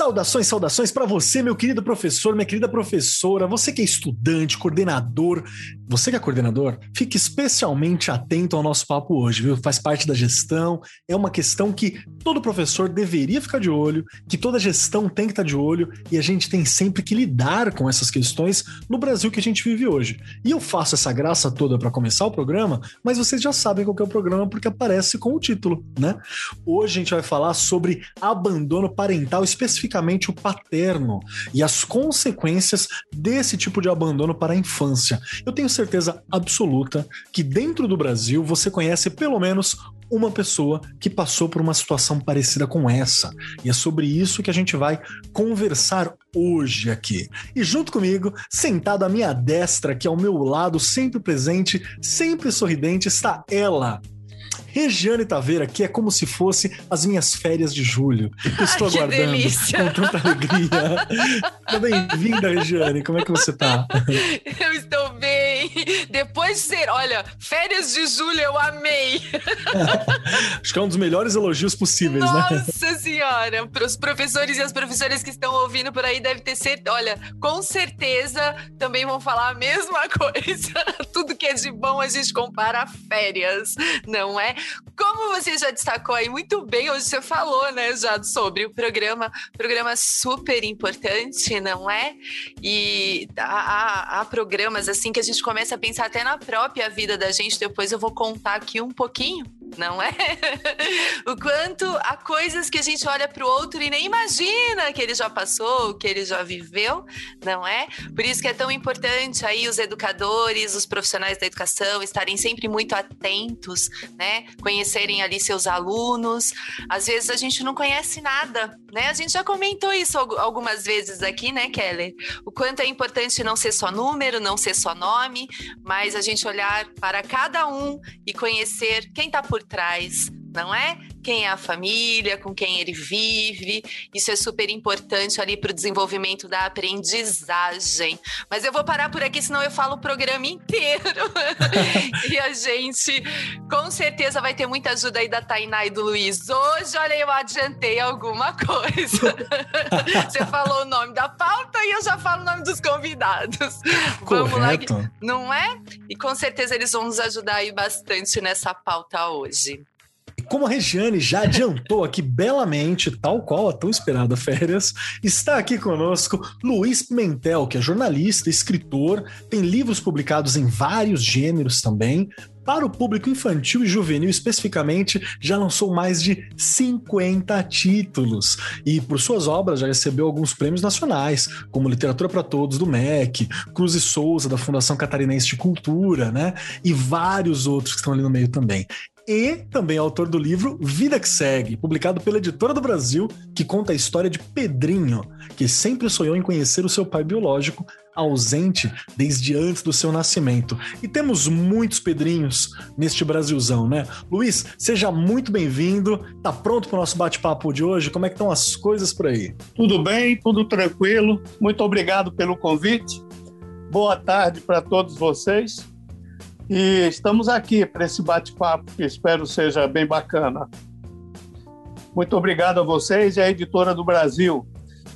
Saudações, saudações para você, meu querido professor, minha querida professora, você que é estudante, coordenador, você que é coordenador, fique especialmente atento ao nosso papo hoje, viu? Faz parte da gestão, é uma questão que todo professor deveria ficar de olho, que toda gestão tem que estar de olho e a gente tem sempre que lidar com essas questões no Brasil que a gente vive hoje. E eu faço essa graça toda para começar o programa, mas vocês já sabem qual é o programa porque aparece com o título, né? Hoje a gente vai falar sobre abandono parental especificamente especificamente o paterno e as consequências desse tipo de abandono para a infância. Eu tenho certeza absoluta que dentro do Brasil você conhece pelo menos uma pessoa que passou por uma situação parecida com essa. E é sobre isso que a gente vai conversar hoje aqui. E junto comigo, sentado à minha destra, que é ao meu lado, sempre presente, sempre sorridente, está ela, Regiane Taveira, que é como se fosse as minhas férias de julho. Eu estou Ai, aguardando com tanta alegria. Bem-vinda, Regiane. Como é que você tá? Eu estou bem. Depois de ser, olha, férias de julho eu amei. Acho que é um dos melhores elogios possíveis, Nossa né? Nossa senhora, para os professores e as professoras que estão ouvindo por aí deve ter certeza, olha, com certeza também vão falar a mesma coisa. Tudo que é de bom a gente compara a férias, não é? Como você já destacou aí muito bem, hoje você falou, né, já sobre o programa, programa super importante, não é? E há, há, programas assim que a gente começa a pensar até na própria vida da gente. Depois eu vou contar aqui um pouquinho não é? o quanto há coisas que a gente olha para o outro e nem imagina que ele já passou, que ele já viveu, não é? Por isso que é tão importante aí os educadores, os profissionais da educação estarem sempre muito atentos, né? Conhecerem ali seus alunos. Às vezes a gente não conhece nada, né? A gente já comentou isso algumas vezes aqui, né, Keller? O quanto é importante não ser só número, não ser só nome, mas a gente olhar para cada um e conhecer quem está por trás não é? Quem é a família, com quem ele vive. Isso é super importante ali para o desenvolvimento da aprendizagem. Mas eu vou parar por aqui, senão eu falo o programa inteiro. e a gente, com certeza, vai ter muita ajuda aí da Tainá e do Luiz. Hoje, olha, eu adiantei alguma coisa. Você falou o nome da pauta e eu já falo o nome dos convidados. Correto. Vamos lá, não é? E com certeza eles vão nos ajudar aí bastante nessa pauta hoje. Como a Regiane já adiantou aqui belamente, tal qual a tão esperada férias, está aqui conosco Luiz Pimentel, que é jornalista, escritor, tem livros publicados em vários gêneros também, para o público infantil e juvenil especificamente, já lançou mais de 50 títulos. E por suas obras já recebeu alguns prêmios nacionais, como Literatura para Todos do MEC, Cruz e Souza da Fundação Catarinense de Cultura, né? E vários outros que estão ali no meio também e também autor do livro Vida que Segue, publicado pela Editora do Brasil, que conta a história de Pedrinho, que sempre sonhou em conhecer o seu pai biológico, ausente desde antes do seu nascimento. E temos muitos Pedrinhos neste Brasilzão, né? Luiz, seja muito bem-vindo. Tá pronto para o nosso bate-papo de hoje? Como é que estão as coisas por aí? Tudo bem, tudo tranquilo. Muito obrigado pelo convite. Boa tarde para todos vocês. E estamos aqui para esse bate-papo que espero seja bem bacana. Muito obrigado a vocês e à Editora do Brasil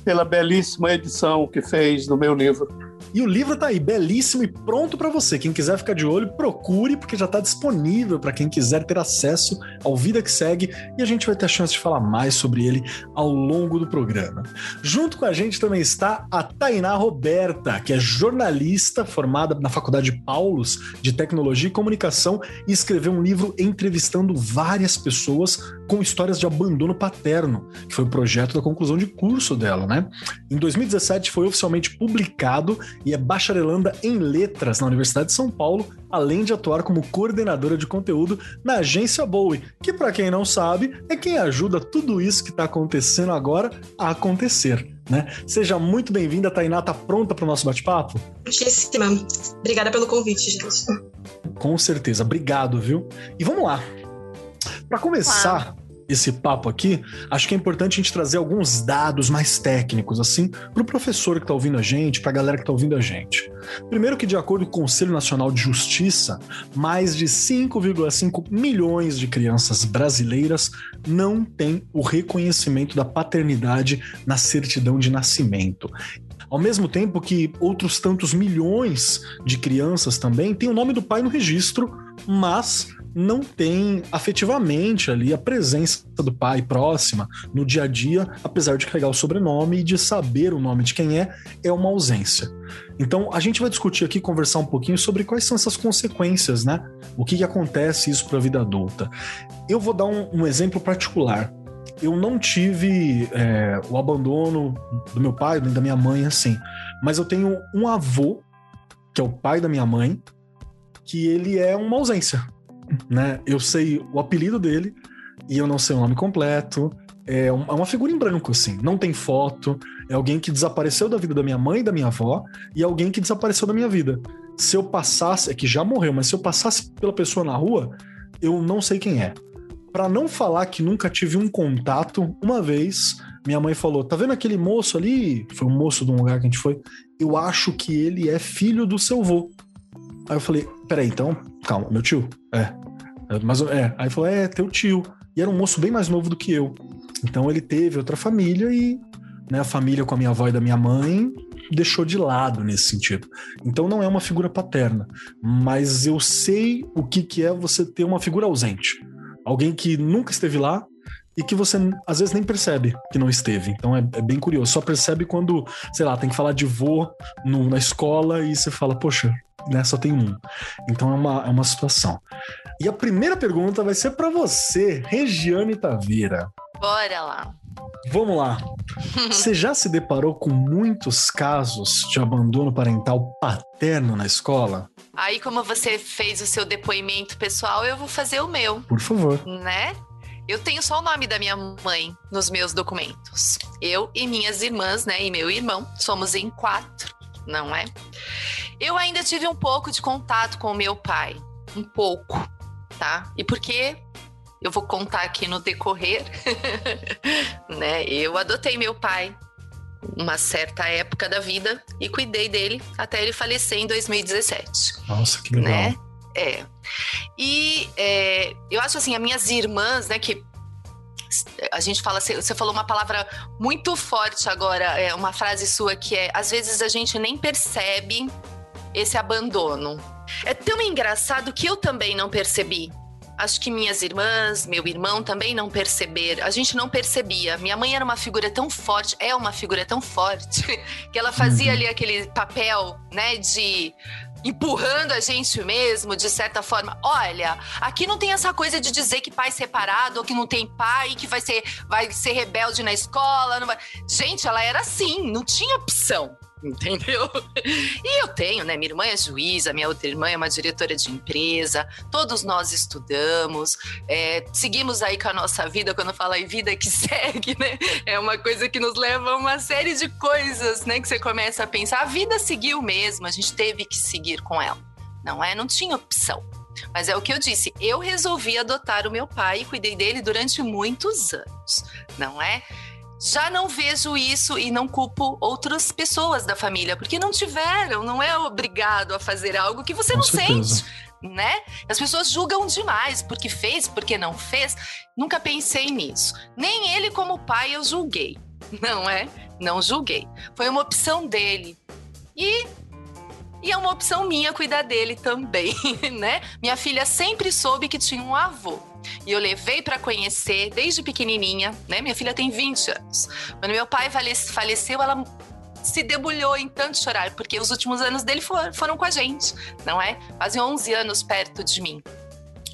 pela belíssima edição que fez do meu livro. E o livro tá aí, belíssimo e pronto para você. Quem quiser ficar de olho, procure, porque já tá disponível para quem quiser ter acesso ao Vida que Segue e a gente vai ter a chance de falar mais sobre ele ao longo do programa. Junto com a gente também está a Tainá Roberta, que é jornalista formada na Faculdade Paulus de Tecnologia e Comunicação e escreveu um livro entrevistando várias pessoas com histórias de abandono paterno, que foi o projeto da conclusão de curso dela, né? Em 2017 foi oficialmente publicado e é bacharelanda em letras na Universidade de São Paulo, além de atuar como coordenadora de conteúdo na agência Bowie, que para quem não sabe, é quem ajuda tudo isso que está acontecendo agora a acontecer. Né? Seja muito bem-vinda, Tainá. Tá pronta para o nosso bate-papo? Muitíssima. Obrigada pelo convite, gente. Com certeza. Obrigado, viu? E vamos lá. Para começar, esse papo aqui, acho que é importante a gente trazer alguns dados mais técnicos, assim, para o professor que está ouvindo a gente, para a galera que está ouvindo a gente. Primeiro que, de acordo com o Conselho Nacional de Justiça, mais de 5,5 milhões de crianças brasileiras não têm o reconhecimento da paternidade na certidão de nascimento. Ao mesmo tempo que outros tantos milhões de crianças também têm o nome do pai no registro, mas não tem afetivamente ali a presença do pai próxima no dia a dia, apesar de carregar o sobrenome e de saber o nome de quem é, é uma ausência. Então a gente vai discutir aqui, conversar um pouquinho sobre quais são essas consequências, né? O que, que acontece isso para a vida adulta. Eu vou dar um, um exemplo particular eu não tive é, o abandono do meu pai, nem da minha mãe, assim. Mas eu tenho um avô, que é o pai da minha mãe, que ele é uma ausência né? Eu sei o apelido dele e eu não sei o nome completo. É, é uma figura em branco, assim. Não tem foto. É alguém que desapareceu da vida da minha mãe e da minha avó e alguém que desapareceu da minha vida. Se eu passasse, é que já morreu, mas se eu passasse pela pessoa na rua, eu não sei quem é. Para não falar que nunca tive um contato, uma vez minha mãe falou: Tá vendo aquele moço ali? Foi um moço de um lugar que a gente foi. Eu acho que ele é filho do seu vô. Aí eu falei: Peraí, então, calma, meu tio? É. Mas é. Aí falou: é, teu tio. E era um moço bem mais novo do que eu. Então ele teve outra família e né, a família com a minha avó e da minha mãe deixou de lado nesse sentido. Então não é uma figura paterna, mas eu sei o que, que é você ter uma figura ausente. Alguém que nunca esteve lá e que você às vezes nem percebe que não esteve. Então é, é bem curioso. Só percebe quando, sei lá, tem que falar de vô no, na escola e você fala, poxa, né? Só tem um. Então é uma, é uma situação. E a primeira pergunta vai ser para você, Regiane Taveira. Bora lá. Vamos lá. Você já se deparou com muitos casos de abandono parental paterno na escola? Aí, como você fez o seu depoimento pessoal, eu vou fazer o meu. Por favor. Né? Eu tenho só o nome da minha mãe nos meus documentos. Eu e minhas irmãs, né, e meu irmão, somos em quatro não é? Eu ainda tive um pouco de contato com o meu pai, um pouco, tá? E porque eu vou contar aqui no decorrer, né? Eu adotei meu pai uma certa época da vida e cuidei dele até ele falecer em 2017. Nossa, que legal. Né? É. E é, eu acho assim, as minhas irmãs, né, que a gente fala, você falou uma palavra muito forte agora, é uma frase sua que é: às vezes a gente nem percebe esse abandono. É tão engraçado que eu também não percebi. Acho que minhas irmãs, meu irmão também não perceberam. A gente não percebia. Minha mãe era uma figura tão forte, é uma figura tão forte, que ela fazia uhum. ali aquele papel, né, de empurrando a gente mesmo, de certa forma. Olha, aqui não tem essa coisa de dizer que pai separado ou que não tem pai, que vai ser, vai ser rebelde na escola. Vai... Gente, ela era assim, não tinha opção entendeu? E eu tenho, né? Minha irmã é juíza, minha outra irmã é uma diretora de empresa, todos nós estudamos, é, seguimos aí com a nossa vida, quando fala em vida que segue, né? É uma coisa que nos leva a uma série de coisas, né? Que você começa a pensar, a vida seguiu mesmo, a gente teve que seguir com ela, não é? Não tinha opção. Mas é o que eu disse, eu resolvi adotar o meu pai e cuidei dele durante muitos anos, não é? Já não vejo isso e não culpo outras pessoas da família, porque não tiveram, não é obrigado a fazer algo que você Com não certeza. sente, né? As pessoas julgam demais porque fez, porque não fez. Nunca pensei nisso. Nem ele como pai eu julguei, não é? Não julguei. Foi uma opção dele. E e é uma opção minha cuidar dele também, né? Minha filha sempre soube que tinha um avô. E eu levei para conhecer desde pequenininha, né? Minha filha tem 20 anos. Quando meu pai faleceu, ela se debulhou em tanto chorar, porque os últimos anos dele foram, com a gente, não é? Fazem 11 anos perto de mim.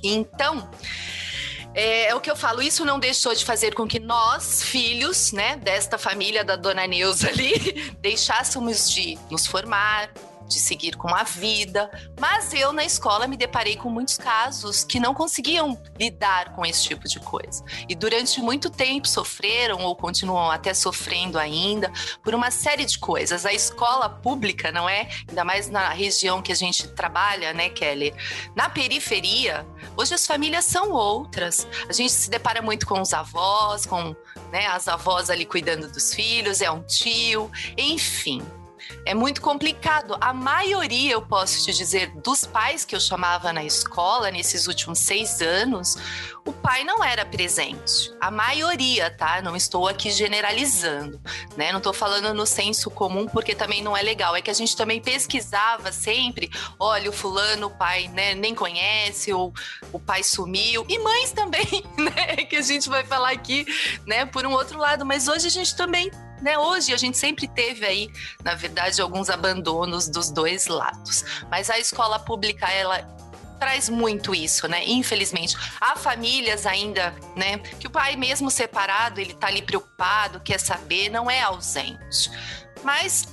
Então, é, é, o que eu falo, isso não deixou de fazer com que nós, filhos, né, desta família da dona Neuza ali, deixássemos de nos formar, de seguir com a vida. Mas eu, na escola, me deparei com muitos casos que não conseguiam lidar com esse tipo de coisa. E durante muito tempo sofreram ou continuam até sofrendo ainda por uma série de coisas. A escola pública, não é? Ainda mais na região que a gente trabalha, né, Kelly? Na periferia, hoje as famílias são outras. A gente se depara muito com os avós, com né, as avós ali cuidando dos filhos, é um tio, enfim é muito complicado. A maioria, eu posso te dizer, dos pais que eu chamava na escola nesses últimos seis anos, o pai não era presente. A maioria, tá? Não estou aqui generalizando, né? Não estou falando no senso comum porque também não é legal. É que a gente também pesquisava sempre, olha, o fulano, o pai, né, nem conhece, ou o pai sumiu. E mães também, né? Que a gente vai falar aqui, né, por um outro lado. Mas hoje a gente também né? Hoje a gente sempre teve aí, na verdade, alguns abandonos dos dois lados. Mas a escola pública, ela traz muito isso, né? Infelizmente, há famílias ainda, né, que o pai mesmo separado, ele tá ali preocupado, quer saber, não é ausente. Mas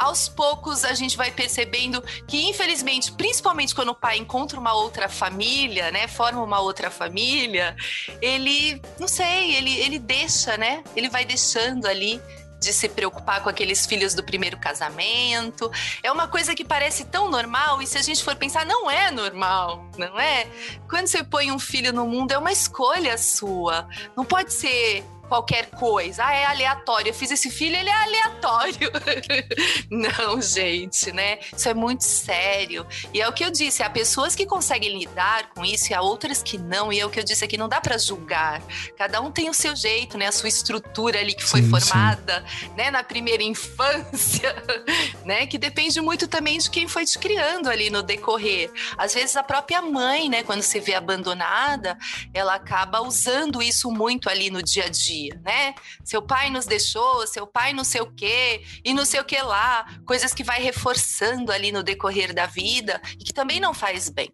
aos poucos a gente vai percebendo que, infelizmente, principalmente quando o pai encontra uma outra família, né, forma uma outra família, ele, não sei, ele, ele deixa, né, ele vai deixando ali de se preocupar com aqueles filhos do primeiro casamento. É uma coisa que parece tão normal e se a gente for pensar, não é normal, não é? Quando você põe um filho no mundo, é uma escolha sua. Não pode ser qualquer coisa. Ah, é aleatório. Eu fiz esse filho, ele é aleatório. não, gente, né? Isso é muito sério. E é o que eu disse: há pessoas que conseguem lidar com isso e há outras que não. E é o que eu disse aqui: não dá para julgar. Cada um tem o seu jeito, né? A sua estrutura ali que foi sim, formada, sim. né? Na primeira infância, né? Que depende muito também de quem foi te criando ali no decorrer. Às vezes a própria mãe, né? Quando se vê abandonada, ela acaba usando isso muito ali no dia a dia dia, né? Seu pai nos deixou, seu pai não sei o quê, e não sei o que lá, coisas que vai reforçando ali no decorrer da vida e que também não faz bem.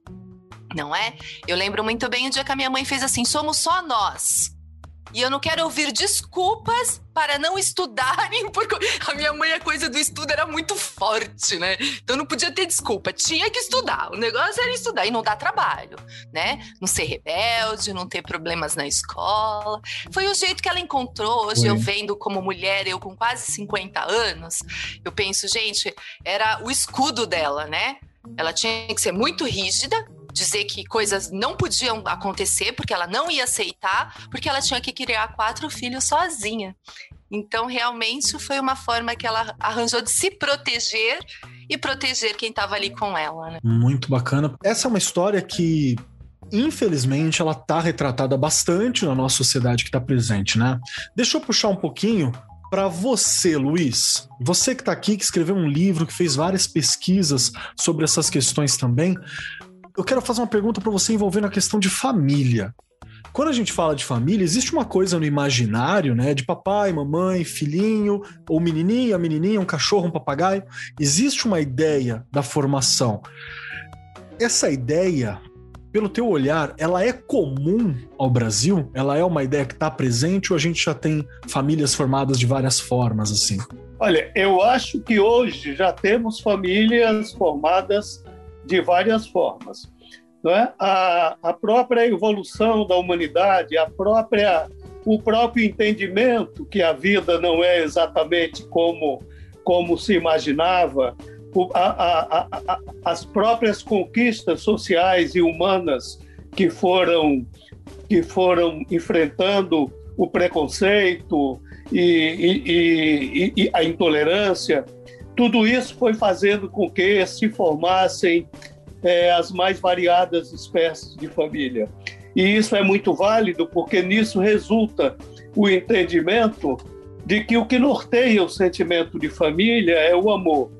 Não é? Eu lembro muito bem o dia que a minha mãe fez assim: somos só nós. E eu não quero ouvir desculpas para não estudarem, porque a minha mãe, a coisa do estudo era muito forte, né? Então não podia ter desculpa, tinha que estudar. O negócio era estudar e não dar trabalho, né? Não ser rebelde, não ter problemas na escola. Foi o jeito que ela encontrou. Hoje eu vendo como mulher, eu com quase 50 anos, eu penso, gente, era o escudo dela, né? Ela tinha que ser muito rígida, dizer que coisas não podiam acontecer porque ela não ia aceitar, porque ela tinha que criar quatro filhos sozinha. Então, realmente foi uma forma que ela arranjou de se proteger e proteger quem estava ali com ela. Né? Muito bacana. Essa é uma história que infelizmente, ela está retratada bastante na nossa sociedade que está presente, né? Deixa eu puxar um pouquinho para você, Luiz. Você que está aqui, que escreveu um livro, que fez várias pesquisas sobre essas questões também eu quero fazer uma pergunta para você envolvendo a questão de família. Quando a gente fala de família, existe uma coisa no imaginário, né? De papai, mamãe, filhinho, ou menininho, a menininha, um cachorro, um papagaio. Existe uma ideia da formação. Essa ideia, pelo teu olhar, ela é comum ao Brasil? Ela é uma ideia que está presente ou a gente já tem famílias formadas de várias formas, assim? Olha, eu acho que hoje já temos famílias formadas de várias formas. Não é? a, a própria evolução da humanidade, a própria, o próprio entendimento que a vida não é exatamente como, como se imaginava, a, a, as próprias conquistas sociais e humanas que foram, que foram enfrentando o preconceito e, e, e, e a intolerância, tudo isso foi fazendo com que se formassem é, as mais variadas espécies de família. E isso é muito válido porque nisso resulta o entendimento de que o que norteia o sentimento de família é o amor.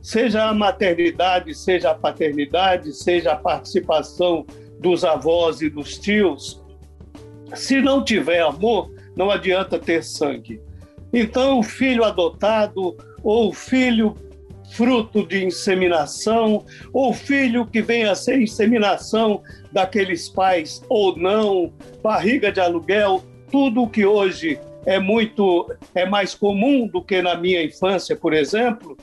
Seja a maternidade, seja a paternidade, seja a participação dos avós e dos tios. Se não tiver amor, não adianta ter sangue. Então, o filho adotado, ou filho fruto de inseminação, ou filho que venha a ser inseminação daqueles pais ou não, barriga de aluguel, tudo que hoje é muito é mais comum do que na minha infância, por exemplo,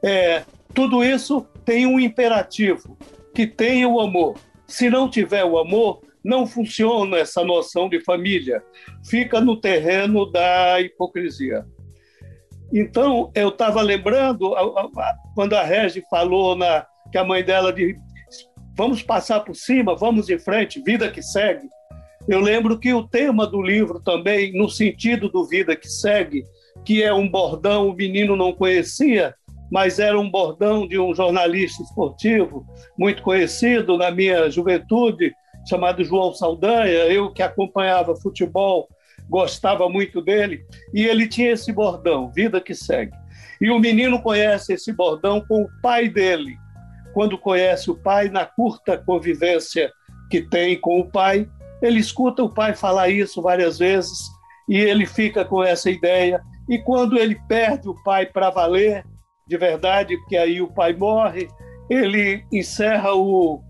é, Tudo isso tem um imperativo, que tenha o amor. Se não tiver o amor, não funciona essa noção de família. Fica no terreno da hipocrisia. Então, eu estava lembrando, quando a Regi falou na, que a mãe dela disse: vamos passar por cima, vamos em frente, vida que segue. Eu lembro que o tema do livro também, no sentido do Vida que Segue, que é um bordão o menino não conhecia, mas era um bordão de um jornalista esportivo muito conhecido na minha juventude, chamado João Saldanha, eu que acompanhava futebol, gostava muito dele, e ele tinha esse bordão, Vida que Segue. E o menino conhece esse bordão com o pai dele. Quando conhece o pai, na curta convivência que tem com o pai, ele escuta o pai falar isso várias vezes e ele fica com essa ideia. E quando ele perde o pai para valer, de verdade, porque aí o pai morre, ele encerra o,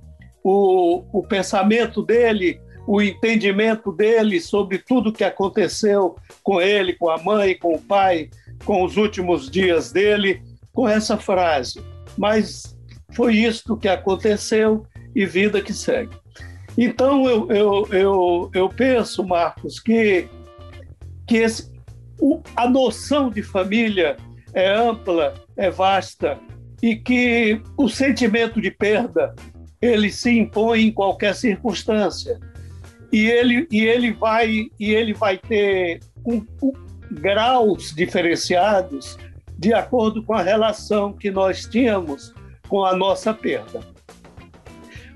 o, o pensamento dele, o entendimento dele sobre tudo que aconteceu com ele, com a mãe, com o pai, com os últimos dias dele, com essa frase. Mas foi isto que aconteceu e vida que segue. Então eu, eu, eu, eu penso, Marcos, que, que esse, o, a noção de família é ampla, é vasta e que o sentimento de perda ele se impõe em qualquer circunstância e ele e ele vai e ele vai ter um, um, graus diferenciados de acordo com a relação que nós tínhamos com a nossa perda.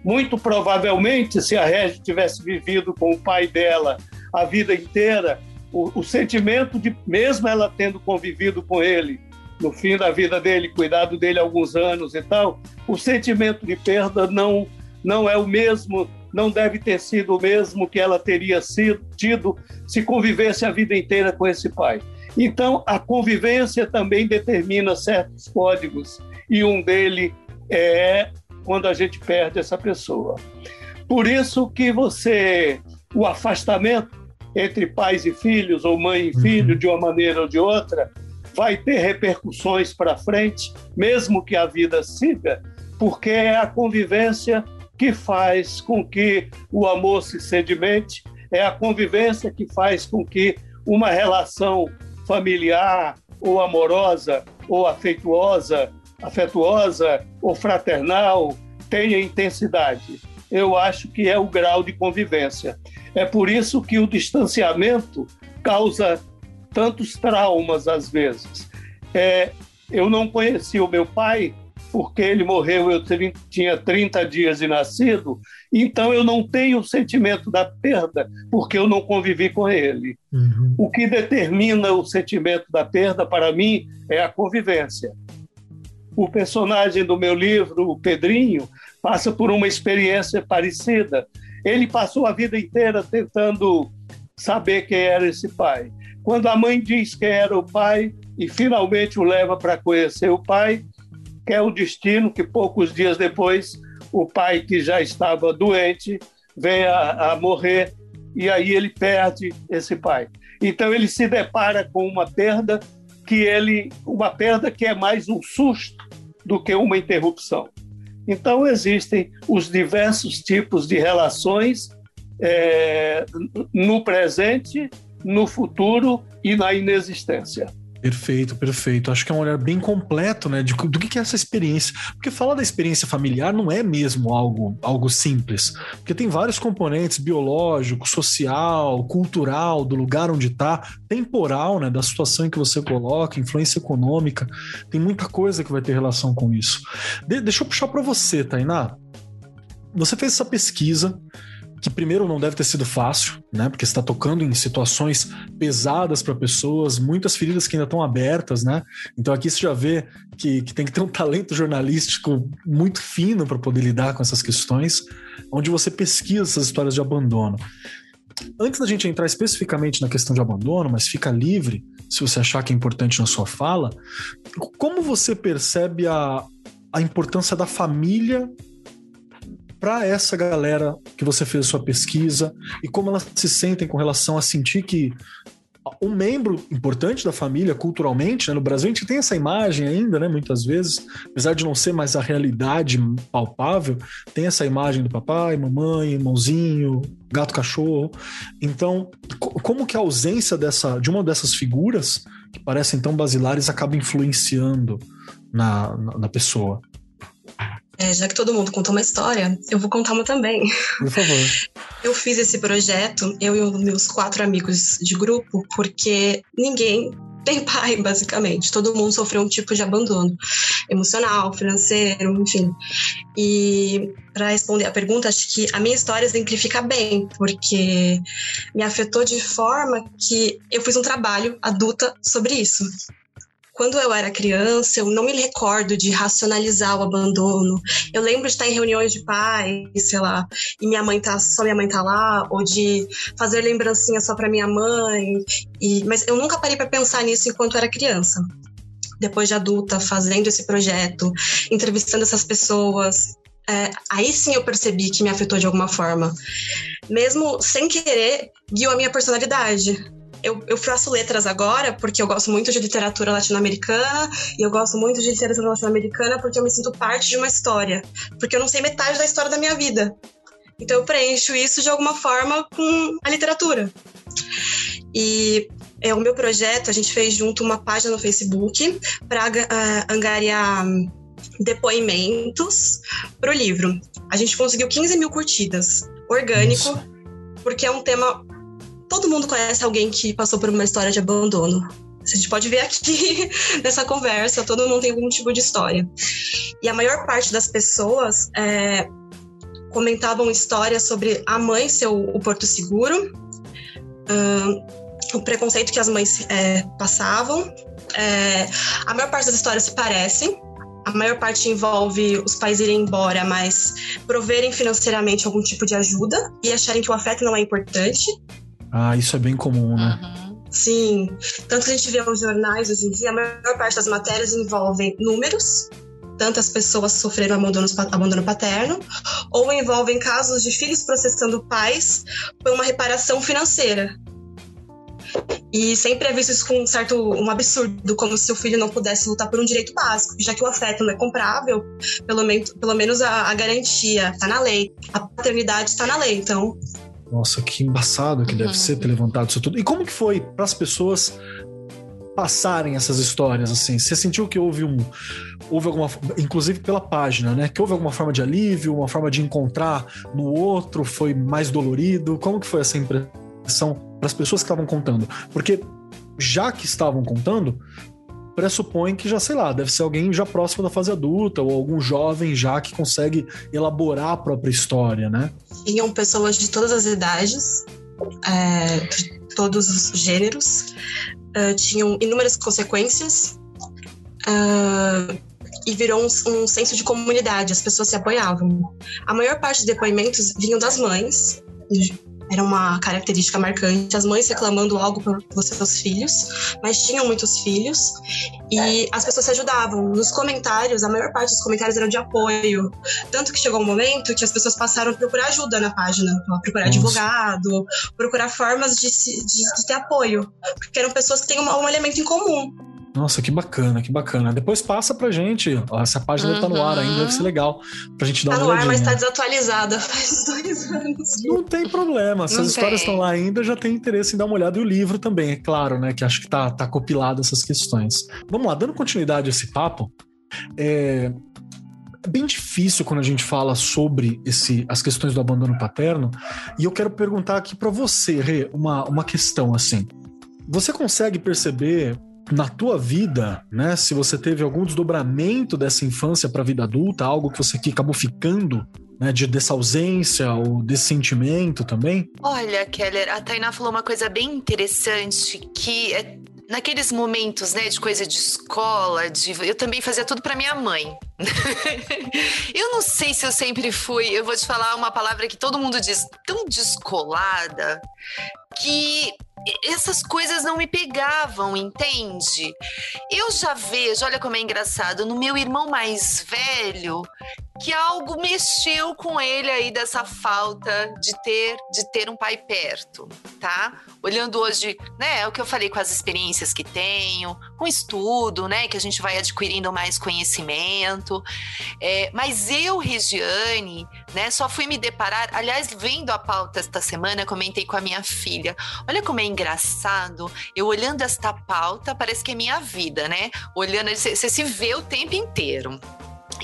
Muito provavelmente, se a Regis tivesse vivido com o pai dela a vida inteira, o, o sentimento de, mesmo ela tendo convivido com ele, no fim da vida dele, cuidado dele alguns anos e tal, o sentimento de perda não, não é o mesmo, não deve ter sido o mesmo que ela teria sido, tido se convivesse a vida inteira com esse pai. Então, a convivência também determina certos códigos, e um deles é quando a gente perde essa pessoa. Por isso que você, o afastamento entre pais e filhos, ou mãe e filho, uhum. de uma maneira ou de outra, vai ter repercussões para frente, mesmo que a vida siga, porque é a convivência que faz com que o amor se sedimente, é a convivência que faz com que uma relação familiar ou amorosa ou afetuosa, afetuosa ou fraternal tenha intensidade. Eu acho que é o grau de convivência. É por isso que o distanciamento causa tantos traumas às vezes. É, eu não conheci o meu pai porque ele morreu, eu tinha 30 dias de nascido, então eu não tenho o sentimento da perda, porque eu não convivi com ele. Uhum. O que determina o sentimento da perda, para mim, é a convivência. O personagem do meu livro, o Pedrinho, passa por uma experiência parecida. Ele passou a vida inteira tentando saber quem era esse pai. Quando a mãe diz que era o pai e finalmente o leva para conhecer o pai, é o destino que poucos dias depois o pai que já estava doente vem a, a morrer e aí ele perde esse pai. Então ele se depara com uma perda que ele uma perda que é mais um susto do que uma interrupção. Então existem os diversos tipos de relações é, no presente no futuro e na inexistência. Perfeito, perfeito. Acho que é um olhar bem completo, né, de, do que é essa experiência. Porque falar da experiência familiar não é mesmo algo, algo simples, porque tem vários componentes biológico, social, cultural, do lugar onde está, temporal, né, da situação em que você coloca, influência econômica. Tem muita coisa que vai ter relação com isso. De, deixa eu puxar para você, Tainá. Você fez essa pesquisa que primeiro não deve ter sido fácil, né? Porque está tocando em situações pesadas para pessoas, muitas feridas que ainda estão abertas, né? Então aqui você já vê que, que tem que ter um talento jornalístico muito fino para poder lidar com essas questões, onde você pesquisa essas histórias de abandono. Antes da gente entrar especificamente na questão de abandono, mas fica livre, se você achar que é importante na sua fala, como você percebe a, a importância da família para essa galera que você fez a sua pesquisa e como elas se sentem com relação a sentir que um membro importante da família culturalmente, né? no Brasil a gente tem essa imagem ainda, né? Muitas vezes, apesar de não ser mais a realidade palpável, tem essa imagem do papai, mamãe, irmãozinho, gato, cachorro. Então, como que a ausência dessa, de uma dessas figuras que parecem tão basilares acaba influenciando na, na, na pessoa? É, já que todo mundo contou uma história, eu vou contar uma também. Por favor. Eu fiz esse projeto, eu e os meus quatro amigos de grupo, porque ninguém tem pai, basicamente. Todo mundo sofreu um tipo de abandono emocional, financeiro, enfim. E para responder a pergunta, acho que a minha história exemplifica bem, porque me afetou de forma que eu fiz um trabalho adulta sobre isso. Quando eu era criança, eu não me recordo de racionalizar o abandono. Eu lembro de estar em reuniões de pais, sei lá, e minha mãe tá, só minha mãe tá lá, ou de fazer lembrancinha só para minha mãe. E, mas eu nunca parei para pensar nisso enquanto era criança depois de adulta, fazendo esse projeto, entrevistando essas pessoas, é, aí sim eu percebi que me afetou de alguma forma. Mesmo sem querer, guiou a minha personalidade eu, eu faço letras agora porque eu gosto muito de literatura latino-americana e eu gosto muito de literatura latino-americana porque eu me sinto parte de uma história. Porque eu não sei metade da história da minha vida. Então eu preencho isso de alguma forma com a literatura. E é o meu projeto, a gente fez junto uma página no Facebook para uh, angariar depoimentos para o livro. A gente conseguiu 15 mil curtidas, orgânico, Nossa. porque é um tema todo mundo conhece alguém que passou por uma história de abandono. A gente pode ver aqui nessa conversa, todo mundo tem algum tipo de história. E a maior parte das pessoas é, comentavam histórias sobre a mãe ser o, porto seguro, o preconceito que as mães é, passavam. É, a maior parte das histórias se parecem, a maior parte envolve os pais irem embora, mas proverem financeiramente algum tipo de ajuda e acharem que o afeto não é importante. Ah, isso é bem comum, né? Uhum. Sim. Tanto que a gente vê nos jornais hoje em dia, a maior parte das matérias envolvem números, tantas pessoas sofreram abandono, abandono paterno, ou envolvem casos de filhos processando pais por uma reparação financeira. E sempre é visto isso com um certo um absurdo, como se o filho não pudesse lutar por um direito básico, já que o afeto não é comprável, pelo, menos, pelo menos a, a garantia está na lei, a paternidade está na lei. Então, nossa, que embaçado que uhum. deve ser ter levantado isso tudo. E como que foi para as pessoas passarem essas histórias assim? Você sentiu que houve um houve alguma inclusive pela página, né? Que houve alguma forma de alívio, uma forma de encontrar no outro, foi mais dolorido? Como que foi essa impressão para as pessoas que estavam contando? Porque já que estavam contando, pressupõe que já, sei lá, deve ser alguém já próximo da fase adulta ou algum jovem já que consegue elaborar a própria história, né? Tinham pessoas de todas as idades, é, de todos os gêneros, é, tinham inúmeras consequências é, e virou um, um senso de comunidade, as pessoas se apoiavam. A maior parte dos depoimentos vinham das mães, era uma característica marcante. As mães reclamando algo por seus filhos, mas tinham muitos filhos e as pessoas se ajudavam. Nos comentários, a maior parte dos comentários eram de apoio. Tanto que chegou um momento que as pessoas passaram a procurar ajuda na página, procurar Nossa. advogado, procurar formas de, de, de, ter apoio, porque eram pessoas que têm um, um elemento em comum. Nossa, que bacana, que bacana. Depois passa pra gente. Ó, essa página uhum. deve estar tá no ar ainda, deve ser legal. Pra gente dar tá uma olhadinha. Tá no ar, mas tá desatualizada faz dois anos. Não tem problema. Se as histórias estão lá ainda, já tem interesse em dar uma olhada. E o livro também, é claro, né? Que acho que tá, tá compilado essas questões. Vamos lá, dando continuidade a esse papo. É, é bem difícil quando a gente fala sobre esse, as questões do abandono paterno. E eu quero perguntar aqui para você, Rê, uma, uma questão assim. Você consegue perceber na tua vida, né, se você teve algum desdobramento dessa infância para a vida adulta, algo que você que acabou ficando, né, de dessa ausência ou desse sentimento também? Olha, Keller, a Tainá falou uma coisa bem interessante que é naqueles momentos, né, de coisa de escola, de eu também fazia tudo para minha mãe. eu não sei se eu sempre fui, eu vou te falar uma palavra que todo mundo diz, tão descolada, que essas coisas não me pegavam, entende? Eu já vejo, olha como é engraçado, no meu irmão mais velho, que algo mexeu com ele aí dessa falta de ter de ter um pai perto, tá? Olhando hoje, né, é o que eu falei com as experiências que tenho, com estudo, né, que a gente vai adquirindo mais conhecimento. É, mas eu, Regiane, né, só fui me deparar, aliás, vendo a pauta esta semana, comentei com a minha filha. Olha como é engraçado, eu olhando esta pauta, parece que é minha vida, né? Olhando, você se vê o tempo inteiro.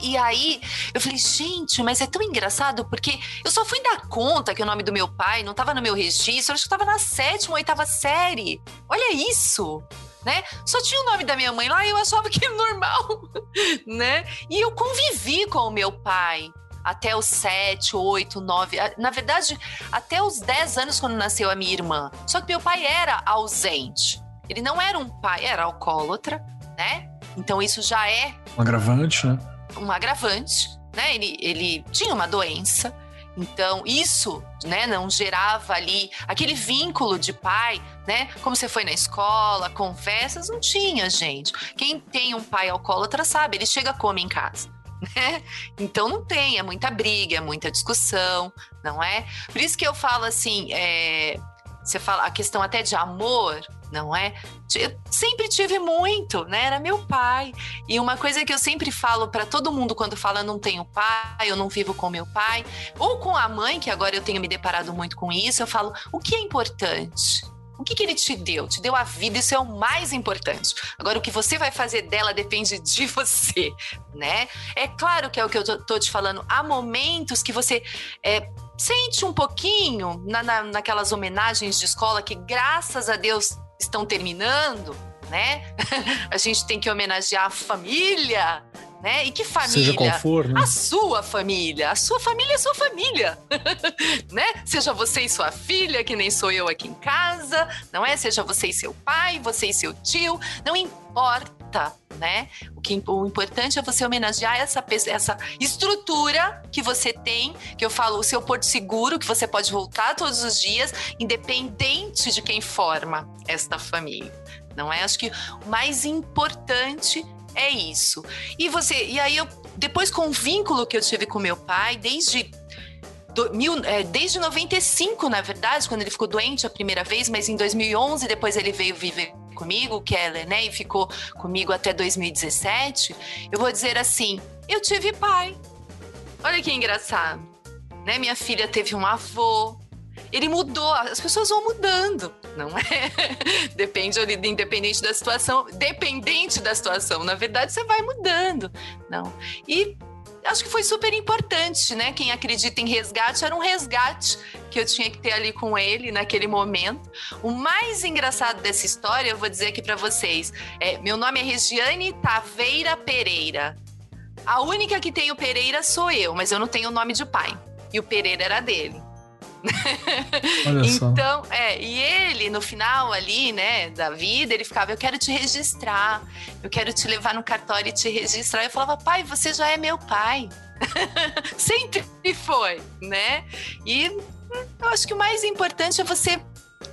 E aí eu falei, gente, mas é tão engraçado porque eu só fui dar conta que o nome do meu pai não estava no meu registro, acho que estava na sétima ou oitava série. Olha isso! Né? Só tinha o nome da minha mãe lá e eu achava que era normal, né? E eu convivi com o meu pai até os 7, 8, 9, na verdade, até os 10 anos quando nasceu a minha irmã. Só que meu pai era ausente. Ele não era um pai, era alcoólatra, né? Então isso já é um agravante, né? um agravante, né? Ele, ele tinha uma doença, então isso, né, não gerava ali aquele vínculo de pai, né? Como você foi na escola, conversas, não tinha, gente. Quem tem um pai alcoólatra sabe, ele chega come em casa. Né? Então não tem, é muita briga, é muita discussão, não é? Por isso que eu falo assim, é, você fala a questão até de amor, não é? Eu sempre tive muito, né? Era meu pai. E uma coisa que eu sempre falo para todo mundo quando fala não tenho pai, eu não vivo com meu pai, ou com a mãe, que agora eu tenho me deparado muito com isso, eu falo: o que é importante? O que, que, ele te deu? Te deu a vida, isso é o mais importante. Agora, o que você vai fazer dela depende de você, né? É claro que é o que eu tô, tô te falando. Há momentos que você é, sente um pouquinho na, na, naquelas homenagens de escola que, graças a Deus, estão terminando, né? a gente tem que homenagear a família, né? E que família? Seja qual for, né? A sua família. A sua família é sua família, né? Seja você e sua filha, que nem sou eu aqui em casa, não é? Seja você e seu pai, você e seu tio, não importa, né? O que o importante é você homenagear essa essa estrutura que você tem, que eu falo, o seu porto seguro, que você pode voltar todos os dias, independente de quem forma esta família. Não é? Acho que o mais importante é isso. E você, e aí eu depois com o vínculo que eu tive com meu pai desde do, mil, é, desde 95, na verdade, quando ele ficou doente a primeira vez, mas em 2011 depois ele veio viver comigo, o né, e ficou comigo até 2017. Eu vou dizer assim, eu tive pai. Olha que engraçado, né? Minha filha teve um avô, ele mudou, as pessoas vão mudando, não é? Depende independente da situação, dependente da situação, na verdade você vai mudando, não. E acho que foi super importante, né? Quem acredita em resgate era um resgate que eu tinha que ter ali com ele naquele momento. O mais engraçado dessa história, eu vou dizer aqui para vocês, é, meu nome é Regiane Taveira Pereira. A única que tem o Pereira sou eu, mas eu não tenho o nome de pai. E o Pereira era dele. Então, é, e ele, no final ali, né, da vida, ele ficava, eu quero te registrar, eu quero te levar no cartório e te registrar. Eu falava, pai, você já é meu pai. Sempre foi, né? E hum, eu acho que o mais importante é você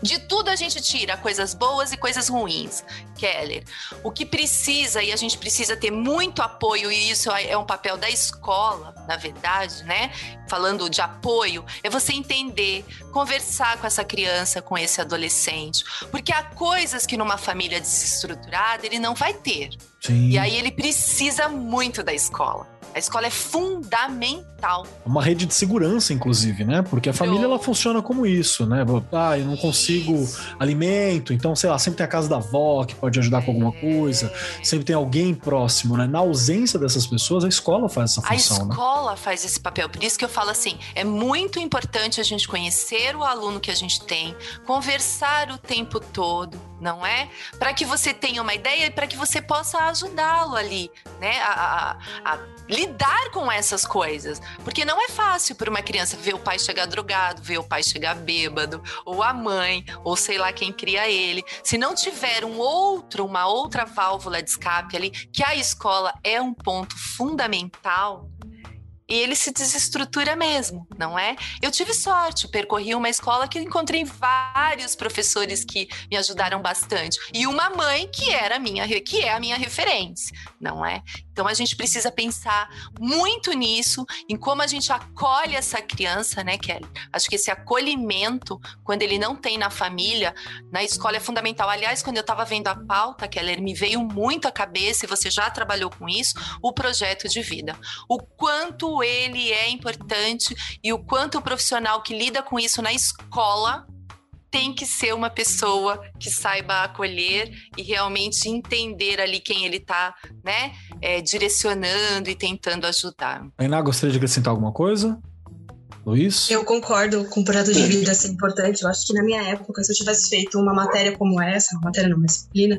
de tudo a gente tira coisas boas e coisas ruins, Keller. O que precisa, e a gente precisa ter muito apoio, e isso é um papel da escola, na verdade, né? Falando de apoio, é você entender, conversar com essa criança, com esse adolescente. Porque há coisas que numa família desestruturada ele não vai ter. Sim. E aí ele precisa muito da escola. A escola é fundamental. Uma rede de segurança, inclusive, né? Porque a família ela funciona como isso, né? Ah, eu não consigo isso. alimento, então, sei lá, sempre tem a casa da avó que pode ajudar com alguma coisa, sempre tem alguém próximo, né? Na ausência dessas pessoas, a escola faz essa função. A né? escola né? faz esse papel. Por isso que eu falo assim: é muito importante a gente conhecer o aluno que a gente tem, conversar o tempo todo, não é? Para que você tenha uma ideia e para que você possa ajudá-lo ali, né? A, a, a lidar com essas coisas. Porque não é fácil para uma criança ver o pai chegar drogado, ver o pai chegar bêbado, ou a mãe, ou sei lá quem cria ele. Se não tiver um outro, uma outra válvula de escape ali, que a escola é um ponto fundamental, e ele se desestrutura mesmo, não é? Eu tive sorte, percorri uma escola que eu encontrei vários professores que me ajudaram bastante e uma mãe que era minha que é a minha referência, não é? Então a gente precisa pensar muito nisso, em como a gente acolhe essa criança, né, Kelly? Acho que esse acolhimento, quando ele não tem na família, na escola é fundamental. Aliás, quando eu estava vendo a pauta, Keller, me veio muito à cabeça, e você já trabalhou com isso, o projeto de vida. O quanto ele é importante e o quanto o profissional que lida com isso na escola tem que ser uma pessoa que saiba acolher e realmente entender ali quem ele está, né, é, direcionando e tentando ajudar. Ainá, gostaria de acrescentar alguma coisa? Luiz? Eu concordo com o projeto de vida ser importante. Eu acho que na minha época, se eu tivesse feito uma matéria como essa, uma matéria não, uma disciplina,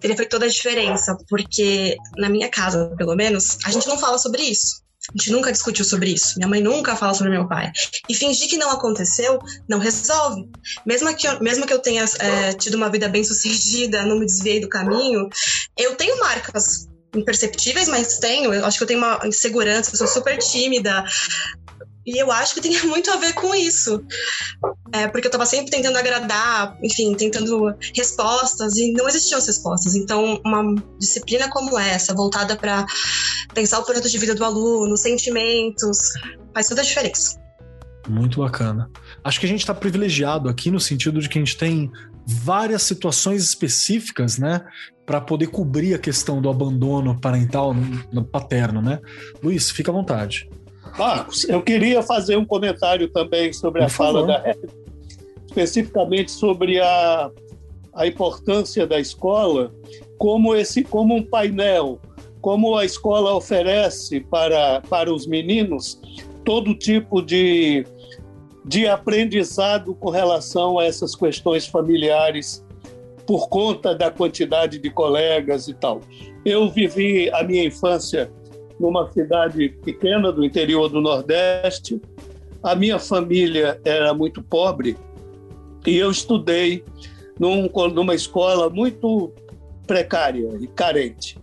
teria feito toda a diferença, porque na minha casa, pelo menos, a gente não fala sobre isso. A gente nunca discutiu sobre isso. Minha mãe nunca fala sobre meu pai. E fingir que não aconteceu não resolve. Mesmo que eu, mesmo que eu tenha é, tido uma vida bem sucedida, não me desviei do caminho, eu tenho marcas imperceptíveis, mas tenho. Eu acho que eu tenho uma insegurança, eu sou super tímida. E eu acho que tem muito a ver com isso. É, porque eu estava sempre tentando agradar, enfim, tentando respostas e não existiam as respostas. Então, uma disciplina como essa, voltada para pensar o projeto de vida do aluno, sentimentos, faz toda a diferença. Muito bacana. Acho que a gente está privilegiado aqui no sentido de que a gente tem várias situações específicas, né, para poder cobrir a questão do abandono parental no paterno, né? Luiz, fica à vontade. Marcos, eu queria fazer um comentário também sobre Por a favor. fala da Hebe, especificamente sobre a, a importância da escola como esse como um painel, como a escola oferece para, para os meninos todo tipo de, de aprendizado com relação a essas questões familiares por conta da quantidade de colegas e tal. Eu vivi a minha infância numa cidade pequena do interior do Nordeste. A minha família era muito pobre e eu estudei num, numa escola muito precária e carente.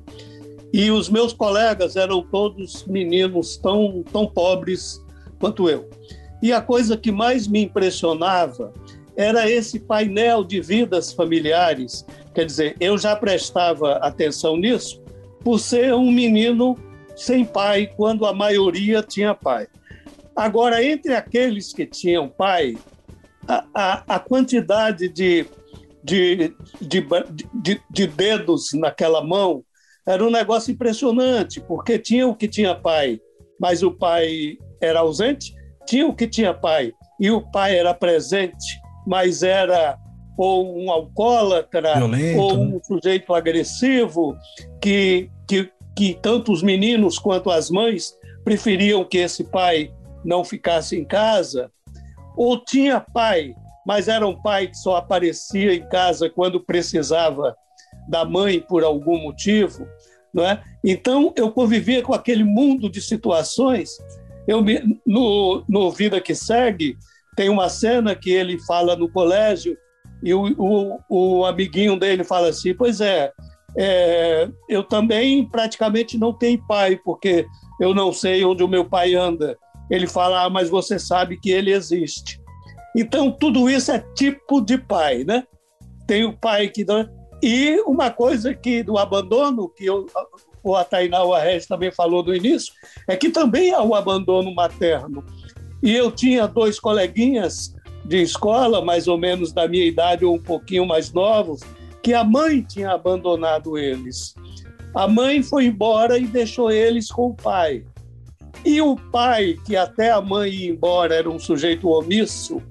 E os meus colegas eram todos meninos tão, tão pobres quanto eu. E a coisa que mais me impressionava era esse painel de vidas familiares. Quer dizer, eu já prestava atenção nisso por ser um menino sem pai, quando a maioria tinha pai. Agora, entre aqueles que tinham pai, a, a, a quantidade de, de, de, de, de dedos naquela mão era um negócio impressionante, porque tinha o que tinha pai, mas o pai era ausente, tinha o que tinha pai e o pai era presente, mas era ou um alcoólatra, Violento, ou um né? sujeito agressivo que, que, que tanto os meninos quanto as mães preferiam que esse pai não ficasse em casa, ou tinha pai, mas era um pai que só aparecia em casa quando precisava da mãe por algum motivo, não é? Então eu convivia com aquele mundo de situações. Eu me, no, no Vida que Segue tem uma cena que ele fala no colégio e o, o, o amiguinho dele fala assim: pois é, é, eu também praticamente não tenho pai, porque eu não sei onde o meu pai anda. Ele fala, ah, mas você sabe que ele existe. Então, tudo isso é tipo de pai, né? Tem o pai que. E uma coisa que do abandono, que eu, o Atainá Arres também falou no início, é que também há o abandono materno. E eu tinha dois coleguinhas de escola, mais ou menos da minha idade ou um pouquinho mais novos, que a mãe tinha abandonado eles. A mãe foi embora e deixou eles com o pai. E o pai, que até a mãe ir embora era um sujeito omisso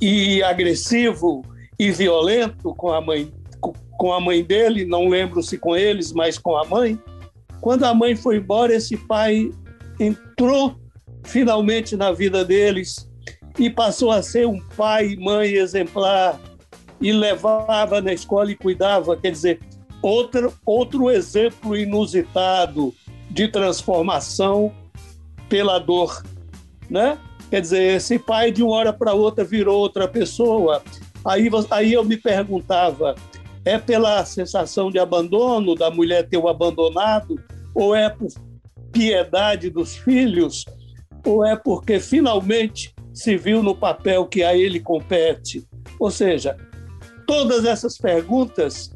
e agressivo e violento com a mãe, com a mãe dele, não lembro se com eles, mas com a mãe. Quando a mãe foi embora, esse pai entrou finalmente na vida deles e passou a ser um pai e mãe exemplar e levava na escola e cuidava. Quer dizer, outro, outro exemplo inusitado de transformação pela dor, né? Quer dizer, esse pai de uma hora para outra virou outra pessoa. Aí, aí eu me perguntava, é pela sensação de abandono da mulher ter o abandonado ou é por piedade dos filhos ou é porque finalmente se viu no papel que a ele compete? Ou seja, todas essas perguntas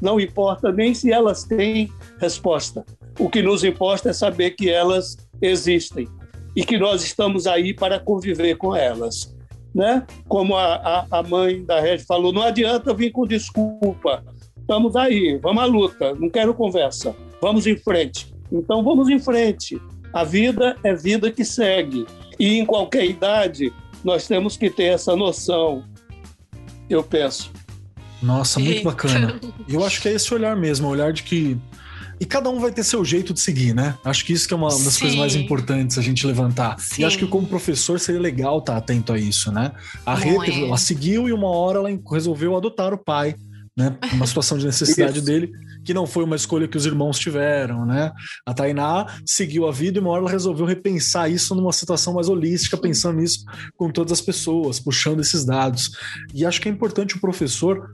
não importa nem se elas têm resposta. O que nos importa é saber que elas existem e que nós estamos aí para conviver com elas. Né? Como a, a, a mãe da Rede falou, não adianta vir com desculpa. Estamos aí, vamos à luta, não quero conversa, vamos em frente. Então vamos em frente. A vida é vida que segue. E em qualquer idade, nós temos que ter essa noção, eu penso. Nossa, muito Eita. bacana. E eu acho que é esse olhar mesmo, o olhar de que e cada um vai ter seu jeito de seguir, né? Acho que isso que é uma das Sim. coisas mais importantes a gente levantar. Sim. E acho que como professor seria legal estar atento a isso, né? A Rita, é. ela seguiu e uma hora ela resolveu adotar o pai, né? Uma situação de necessidade dele, que não foi uma escolha que os irmãos tiveram, né? A Tainá seguiu a vida e uma hora ela resolveu repensar isso numa situação mais holística, pensando nisso com todas as pessoas, puxando esses dados. E acho que é importante o professor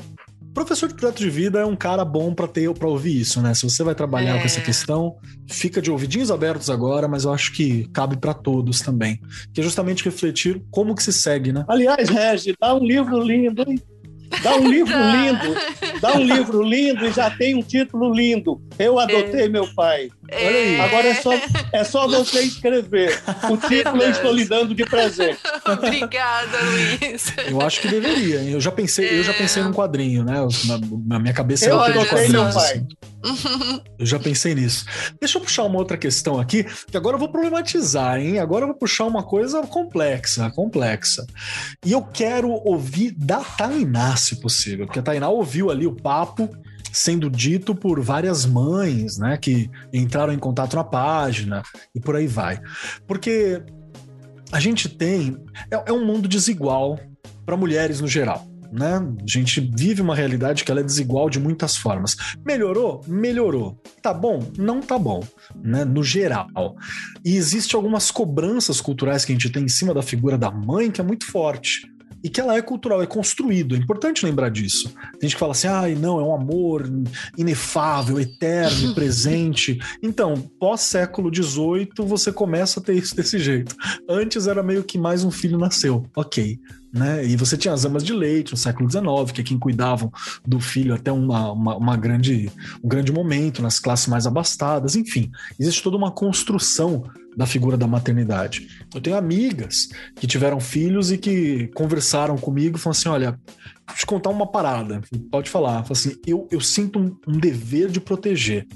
Professor de projeto de vida é um cara bom para ter para ouvir isso, né? Se você vai trabalhar é. com essa é. questão, fica de ouvidinhos abertos agora, mas eu acho que cabe para todos também, que é justamente refletir como que se segue, né? Aliás, Regi, dá um livro lindo, hein? Dá um livro lindo, dá um livro lindo e já tem um título lindo. Eu adotei é. meu pai. Olha aí. Agora é só, é só você escrever. O título eu estou lhe dando de presente. Obrigada, Luiz. Eu acho que deveria. Eu já pensei, é. eu já pensei num quadrinho, né? Na, na minha cabeça eu é meu pai. Assim. Eu já pensei nisso. Deixa eu puxar uma outra questão aqui, que agora eu vou problematizar, hein? Agora eu vou puxar uma coisa complexa, complexa. E eu quero ouvir da Tainá, se possível, porque a Tainá ouviu ali o papo sendo dito por várias mães, né, que entraram em contato na página e por aí vai. Porque a gente tem é, é um mundo desigual para mulheres no geral né? A gente vive uma realidade que ela é desigual de muitas formas. Melhorou? Melhorou. Tá bom? Não tá bom, né? No geral. E existe algumas cobranças culturais que a gente tem em cima da figura da mãe que é muito forte e que ela é cultural, é construído. É importante lembrar disso. Tem gente que fala assim: ai, ah, não, é um amor inefável, eterno, presente. Então, pós-século XVIII, você começa a ter isso desse jeito. Antes era meio que mais um filho nasceu. Ok né? E você tinha as amas de leite no século XIX, que é quem cuidavam do filho até uma, uma, uma, grande, um grande momento nas classes mais abastadas, enfim, existe toda uma construção da figura da maternidade. Eu tenho amigas que tiveram filhos e que conversaram comigo e falaram assim: olha, Vou te contar uma parada. Pode falar. Assim, eu, eu sinto um, um, dever de proteger.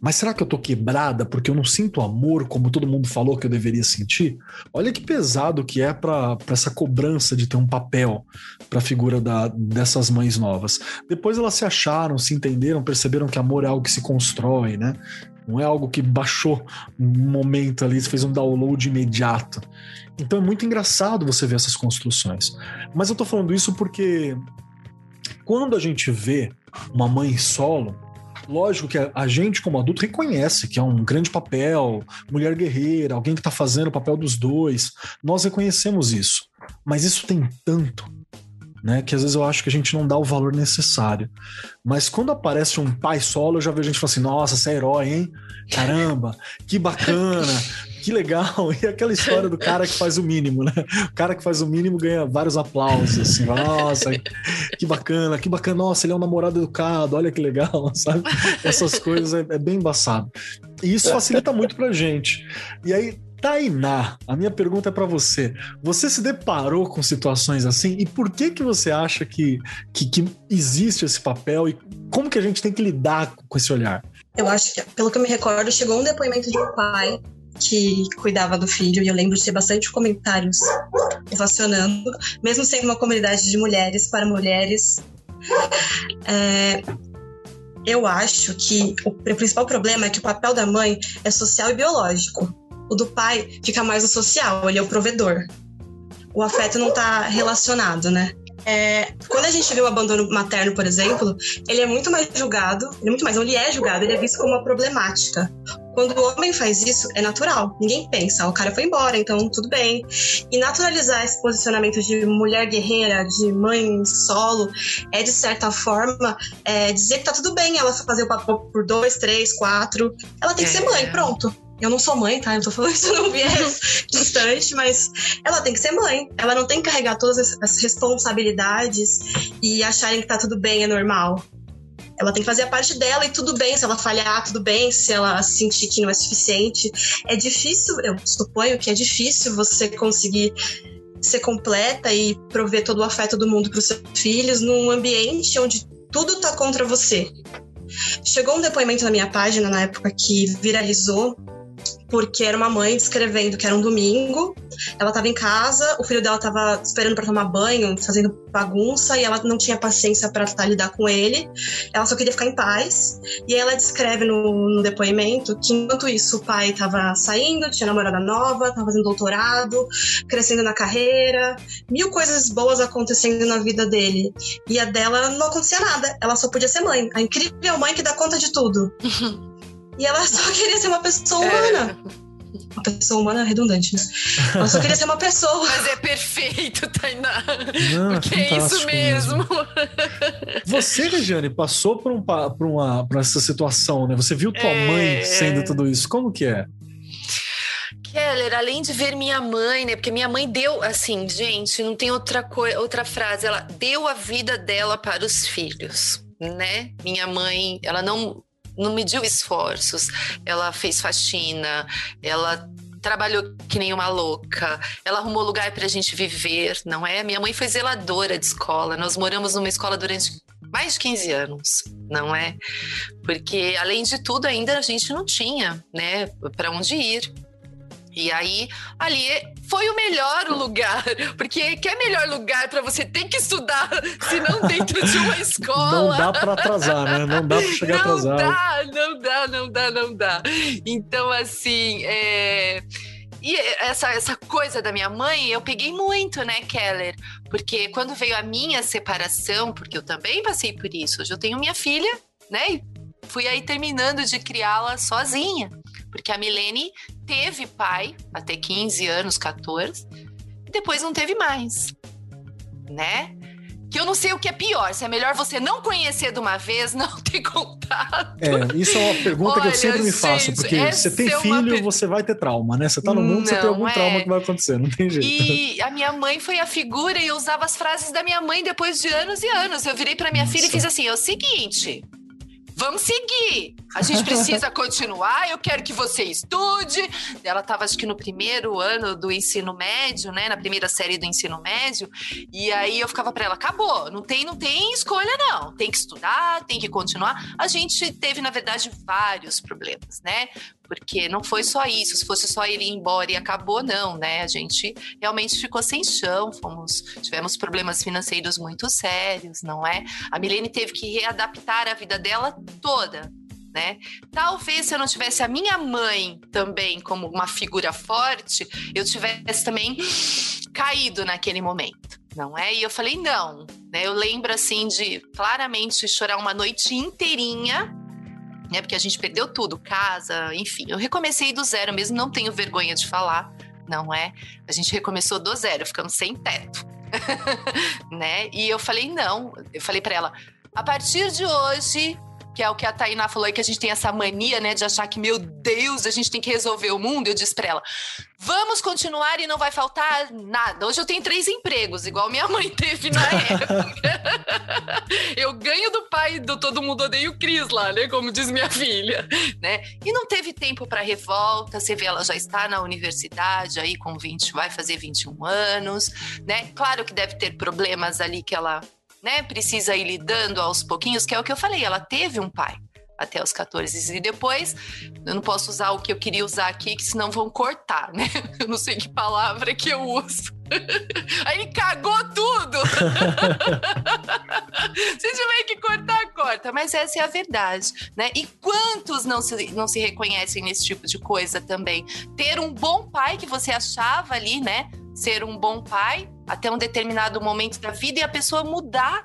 Mas será que eu tô quebrada porque eu não sinto amor como todo mundo falou que eu deveria sentir? Olha que pesado que é para essa cobrança de ter um papel para a figura da, dessas mães novas. Depois elas se acharam, se entenderam, perceberam que amor é algo que se constrói, né? Não é algo que baixou um momento ali, fez um download imediato. Então é muito engraçado você ver essas construções. Mas eu tô falando isso porque quando a gente vê uma mãe solo, lógico que a gente, como adulto, reconhece que é um grande papel, mulher guerreira, alguém que está fazendo o papel dos dois. Nós reconhecemos isso. Mas isso tem tanto, né? Que às vezes eu acho que a gente não dá o valor necessário. Mas quando aparece um pai solo, eu já vejo gente falando assim: nossa, você é herói, hein? Caramba, que bacana, que legal. E aquela história do cara que faz o mínimo, né? O cara que faz o mínimo ganha vários aplausos, assim, nossa, que bacana, que bacana, nossa, ele é um namorado educado, olha que legal, sabe? Essas coisas é, é bem embaçado. E isso facilita muito pra gente. E aí, Tainá, a minha pergunta é para você. Você se deparou com situações assim e por que que você acha que, que, que, existe esse papel e como que a gente tem que lidar com esse olhar? Eu acho que, pelo que eu me recordo, chegou um depoimento de um pai que cuidava do filho e eu lembro de ter bastante comentários relacionando, mesmo sendo uma comunidade de mulheres para mulheres. É, eu acho que o principal problema é que o papel da mãe é social e biológico. O do pai fica mais no social, ele é o provedor. O afeto não está relacionado, né? É, quando a gente vê o abandono materno, por exemplo, ele é muito mais julgado, ele é muito mais, não, ele é julgado, ele é visto como uma problemática. Quando o homem faz isso, é natural. Ninguém pensa, o cara foi embora, então tudo bem. E naturalizar esse posicionamento de mulher guerreira, de mãe solo, é de certa forma é, dizer que tá tudo bem ela fazer o papel por dois, três, quatro. Ela tem que ser mãe, é. pronto. Eu não sou mãe, tá? Eu tô falando isso num viés distante, mas ela tem que ser mãe. Ela não tem que carregar todas as responsabilidades e acharem que tá tudo bem, é normal. Ela tem que fazer a parte dela e tudo bem se ela falhar, tudo bem se ela sentir que não é suficiente. É difícil, eu suponho que é difícil você conseguir ser completa e prover todo o afeto do mundo para os seus filhos num ambiente onde tudo tá contra você. Chegou um depoimento na minha página na época que viralizou porque era uma mãe descrevendo que era um domingo, ela estava em casa, o filho dela estava esperando para tomar banho, fazendo bagunça, e ela não tinha paciência para lidar com ele, ela só queria ficar em paz. E ela descreve no, no depoimento que enquanto isso o pai estava saindo, tinha namorada nova, estava fazendo doutorado, crescendo na carreira, mil coisas boas acontecendo na vida dele. E a dela não acontecia nada, ela só podia ser mãe, a incrível mãe que dá conta de tudo. E ela só queria ser uma pessoa é. humana. É. Uma pessoa humana é redundante, né? Ela só queria ser uma pessoa. Mas é perfeito, Tainá. Não, Porque é isso mesmo. mesmo. Você, Regiane, passou por, um, por, uma, por essa situação, né? Você viu tua é... mãe sendo tudo isso. Como que é? Keller, além de ver minha mãe, né? Porque minha mãe deu, assim, gente, não tem outra coisa, outra frase. Ela deu a vida dela para os filhos, né? Minha mãe, ela não não mediu esforços. Ela fez faxina, ela trabalhou que nem uma louca. Ela arrumou lugar para a gente viver, não é? Minha mãe foi zeladora de escola. Nós moramos numa escola durante mais de 15 anos, não é? Porque além de tudo ainda a gente não tinha, né, para onde ir. E aí, ali foi o melhor lugar, porque que é melhor lugar para você ter que estudar, se não dentro de uma escola. Não dá para atrasar, né? Não dá para chegar não atrasado. Não dá, não dá, não dá, não dá. Então, assim, é... E essa, essa coisa da minha mãe, eu peguei muito, né, Keller? Porque quando veio a minha separação, porque eu também passei por isso, hoje eu tenho minha filha, né? E fui aí terminando de criá-la sozinha. Porque a Milene teve pai até 15 anos, 14, e depois não teve mais, né? Que eu não sei o que é pior, se é melhor você não conhecer de uma vez, não ter contato. É, isso é uma pergunta Olha, que eu sempre me faço, porque você tem é filho, você vai ter trauma, né? Você tá no mundo, não, você tem algum é... trauma que vai acontecer, não tem jeito. E a minha mãe foi a figura e eu usava as frases da minha mãe depois de anos e anos. Eu virei para minha Nossa. filha e fiz assim: é o seguinte, vamos seguir. A gente precisa continuar. Eu quero que você estude. Ela estava, acho que no primeiro ano do ensino médio, né? Na primeira série do ensino médio. E aí eu ficava para ela: acabou, não tem, não tem escolha, não. Tem que estudar, tem que continuar. A gente teve, na verdade, vários problemas, né? Porque não foi só isso, se fosse só ele ir embora e acabou, não, né? A gente realmente ficou sem chão, fomos, tivemos problemas financeiros muito sérios, não é? A Milene teve que readaptar a vida dela toda, né? Talvez se eu não tivesse a minha mãe também como uma figura forte, eu tivesse também caído naquele momento, não é? E eu falei não, né? Eu lembro assim de claramente chorar uma noite inteirinha né? Porque a gente perdeu tudo, casa, enfim. Eu recomecei do zero mesmo, não tenho vergonha de falar, não é? A gente recomeçou do zero, ficamos sem teto. né? E eu falei não, eu falei para ela, a partir de hoje que é o que a Tainá falou aí, que a gente tem essa mania, né, de achar que, meu Deus, a gente tem que resolver o mundo. Eu disse pra ela: vamos continuar e não vai faltar nada. Hoje eu tenho três empregos, igual minha mãe teve na época. eu ganho do pai do Todo Mundo Odeia o Cris lá, né, como diz minha filha, né? E não teve tempo para revolta. Você vê, ela já está na universidade aí com 20, vai fazer 21 anos, né? Claro que deve ter problemas ali que ela né, precisa ir lidando aos pouquinhos, que é o que eu falei, ela teve um pai até os 14 e depois eu não posso usar o que eu queria usar aqui, que senão vão cortar, né? Eu não sei que palavra que eu uso. Aí cagou tudo. se tiver que cortar, corta. Mas essa é a verdade, né? E quantos não se, não se reconhecem nesse tipo de coisa também? Ter um bom pai que você achava ali, né? Ser um bom pai até um determinado momento da vida e a pessoa mudar,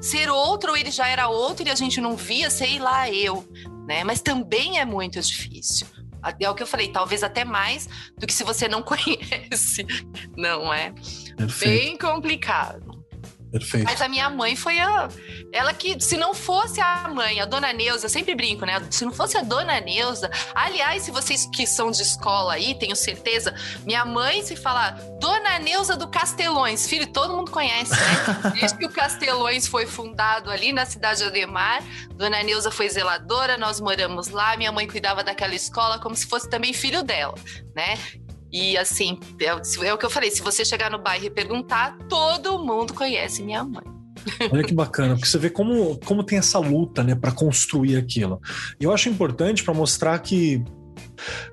ser outro ou ele já era outro e a gente não via, sei lá, eu, né? Mas também é muito difícil. É o que eu falei, talvez até mais do que se você não conhece, não é? Perfeito. Bem complicado. Perfeito. Mas a minha mãe foi a. Ela que, se não fosse a mãe, a dona Neuza, sempre brinco, né? Se não fosse a dona Neuza. Aliás, se vocês que são de escola aí, tenho certeza, minha mãe, se falar Dona Neuza do Castelões, filho, todo mundo conhece, né? Desde que o Castelões foi fundado ali na cidade de Ademar, Dona Neuza foi zeladora, nós moramos lá, minha mãe cuidava daquela escola como se fosse também filho dela, né? E assim, é, é o que eu falei: se você chegar no bairro e perguntar, todo mundo conhece minha mãe. Olha que bacana, porque você vê como, como tem essa luta, né, para construir aquilo. E eu acho importante para mostrar que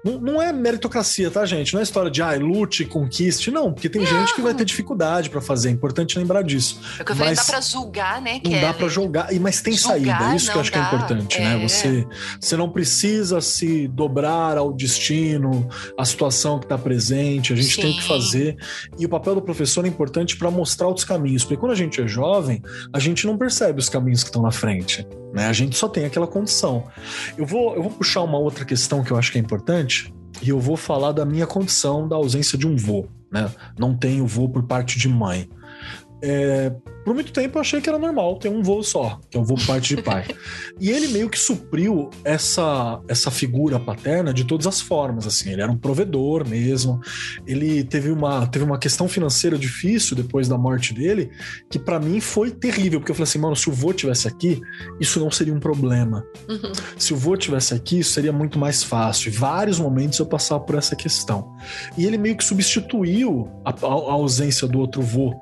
não, não, é meritocracia, tá, gente? Não é história de, ah, lute, conquiste. Não, porque tem não. gente que vai ter dificuldade para fazer. É importante lembrar disso. É que eu falei, mas dá pra julgar, né? Não dá para julgar. Mas tem julgar, saída. É isso que eu acho dá. que é importante, né? é. né? Você, você não precisa se dobrar ao destino, à situação que está presente. A gente Sim. tem que fazer. E o papel do professor é importante para mostrar outros caminhos. Porque quando a gente é jovem, a gente não percebe os caminhos que estão na frente. Né? A gente só tem aquela condição. Eu vou, eu vou puxar uma outra questão que eu acho que é importante, e eu vou falar da minha condição da ausência de um vô. Né? Não tenho vô por parte de mãe. É, por muito tempo eu achei que era normal ter um voo só, que é o voo parte de pai. e ele meio que supriu essa, essa figura paterna de todas as formas, assim, ele era um provedor mesmo. Ele teve uma, teve uma questão financeira difícil depois da morte dele, que para mim foi terrível, porque eu falei assim, mano, se o vô tivesse aqui, isso não seria um problema. Uhum. Se o vô tivesse aqui, isso seria muito mais fácil. Em vários momentos eu passava por essa questão. E ele meio que substituiu a, a ausência do outro vô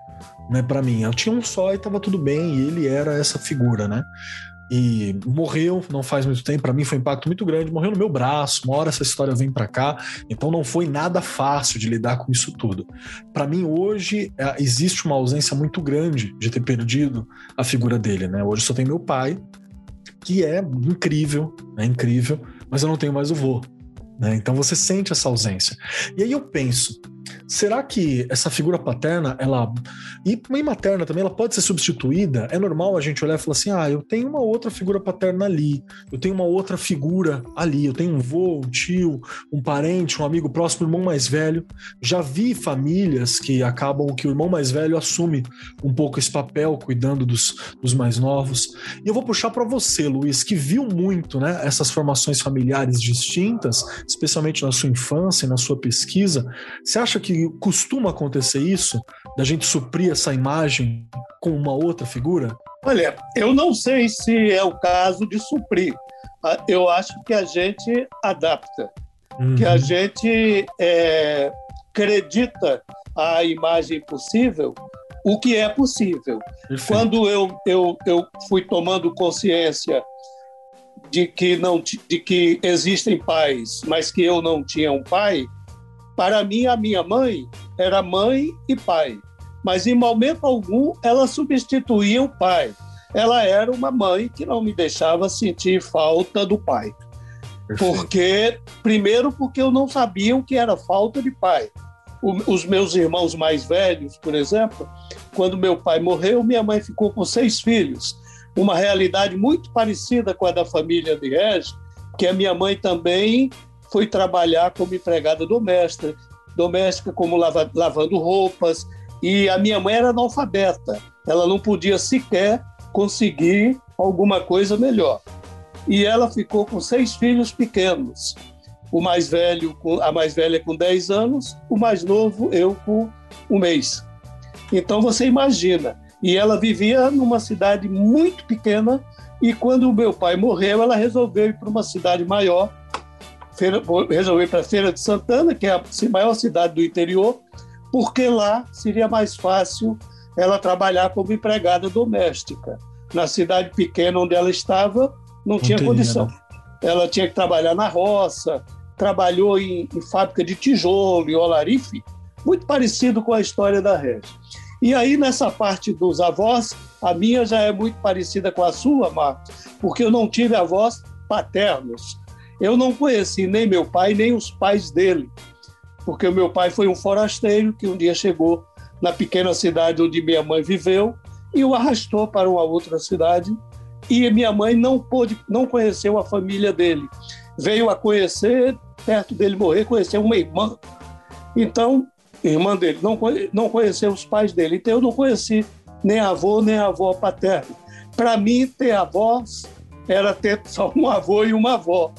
né, para mim. Eu tinha um só e tava tudo bem, e ele era essa figura, né? E morreu não faz muito tempo, para mim foi um impacto muito grande, morreu no meu braço, uma hora essa história vem para cá, então não foi nada fácil de lidar com isso tudo. Para mim hoje é, existe uma ausência muito grande de ter perdido a figura dele, né? Hoje só tem meu pai, que é incrível, é incrível, mas eu não tenho mais o vô, né? Então você sente essa ausência. E aí eu penso, Será que essa figura paterna, ela e mãe materna também, ela pode ser substituída? É normal a gente olhar e falar assim: "Ah, eu tenho uma outra figura paterna ali, eu tenho uma outra figura ali, eu tenho um vô, um tio, um parente, um amigo próximo, um irmão mais velho". Já vi famílias que acabam que o irmão mais velho assume um pouco esse papel cuidando dos, dos mais novos. E eu vou puxar para você, Luiz, que viu muito, né, essas formações familiares distintas, especialmente na sua infância e na sua pesquisa. Você acha que costuma acontecer isso, da gente suprir essa imagem com uma outra figura? Olha, eu não sei se é o caso de suprir. Ah, eu acho que a gente adapta, uhum. que a uhum. gente é, acredita a imagem possível o que é possível. Perfeito. Quando eu, eu, eu fui tomando consciência de que não de que existem pais, mas que eu não tinha um pai, para mim, a minha mãe era mãe e pai, mas em momento algum ela substituía o pai. Ela era uma mãe que não me deixava sentir falta do pai. Perfeito. Porque, primeiro, porque eu não sabia o que era falta de pai. O, os meus irmãos mais velhos, por exemplo, quando meu pai morreu, minha mãe ficou com seis filhos. Uma realidade muito parecida com a da família de Regis, que a minha mãe também foi trabalhar como empregada doméstica, doméstica como lava, lavando roupas, e a minha mãe era analfabeta, ela não podia sequer conseguir alguma coisa melhor. E ela ficou com seis filhos pequenos. O mais velho, a mais velha com 10 anos, o mais novo, eu com um mês. Então você imagina. E ela vivia numa cidade muito pequena, e quando o meu pai morreu, ela resolveu ir para uma cidade maior Feira, resolvi para Feira de Santana, que é a maior cidade do interior, porque lá seria mais fácil ela trabalhar como empregada doméstica. Na cidade pequena onde ela estava, não, não tinha teria, condição. Né? Ela tinha que trabalhar na roça, trabalhou em, em fábrica de tijolo, em olarife, muito parecido com a história da Regi. E aí, nessa parte dos avós, a minha já é muito parecida com a sua, Marcos, porque eu não tive avós paternos. Eu não conheci nem meu pai, nem os pais dele, porque o meu pai foi um forasteiro que um dia chegou na pequena cidade onde minha mãe viveu e o arrastou para uma outra cidade. E minha mãe não pôde, não conheceu a família dele. Veio a conhecer, perto dele morrer, conheceu uma irmã. Então, irmã dele, não, não conheceu os pais dele. Então, eu não conheci nem avô, nem avó paterna. Para mim, ter avós era ter só um avô e uma avó.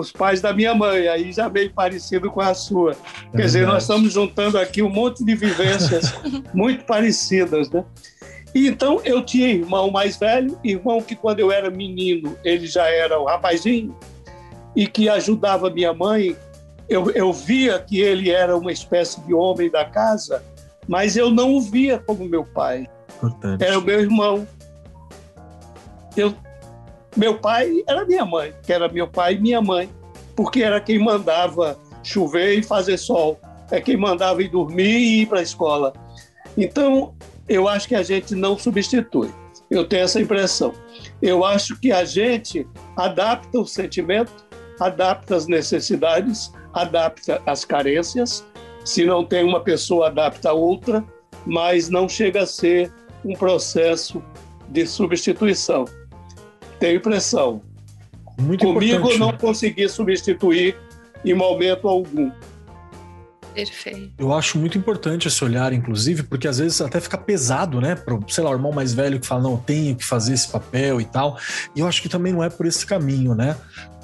Os pais da minha mãe, aí já meio parecido com a sua. É Quer dizer, nós estamos juntando aqui um monte de vivências muito parecidas, né? E então eu tinha irmão mais velho, irmão que quando eu era menino ele já era um rapazinho e que ajudava minha mãe. Eu, eu via que ele era uma espécie de homem da casa, mas eu não o via como meu pai. Importante. Era o meu irmão. Eu, meu pai era minha mãe, que era meu pai e minha mãe, porque era quem mandava chover e fazer sol, é quem mandava ir dormir e ir para a escola. Então, eu acho que a gente não substitui. Eu tenho essa impressão. Eu acho que a gente adapta o sentimento, adapta as necessidades, adapta as carências. Se não tem uma pessoa, adapta a outra, mas não chega a ser um processo de substituição. Tenho impressão. Muito Comigo não consegui substituir em momento algum. Perfeito. Eu acho muito importante esse olhar, inclusive, porque às vezes até fica pesado, né? Pro, sei lá, o irmão mais velho que fala, não, eu tenho que fazer esse papel e tal. E eu acho que também não é por esse caminho, né?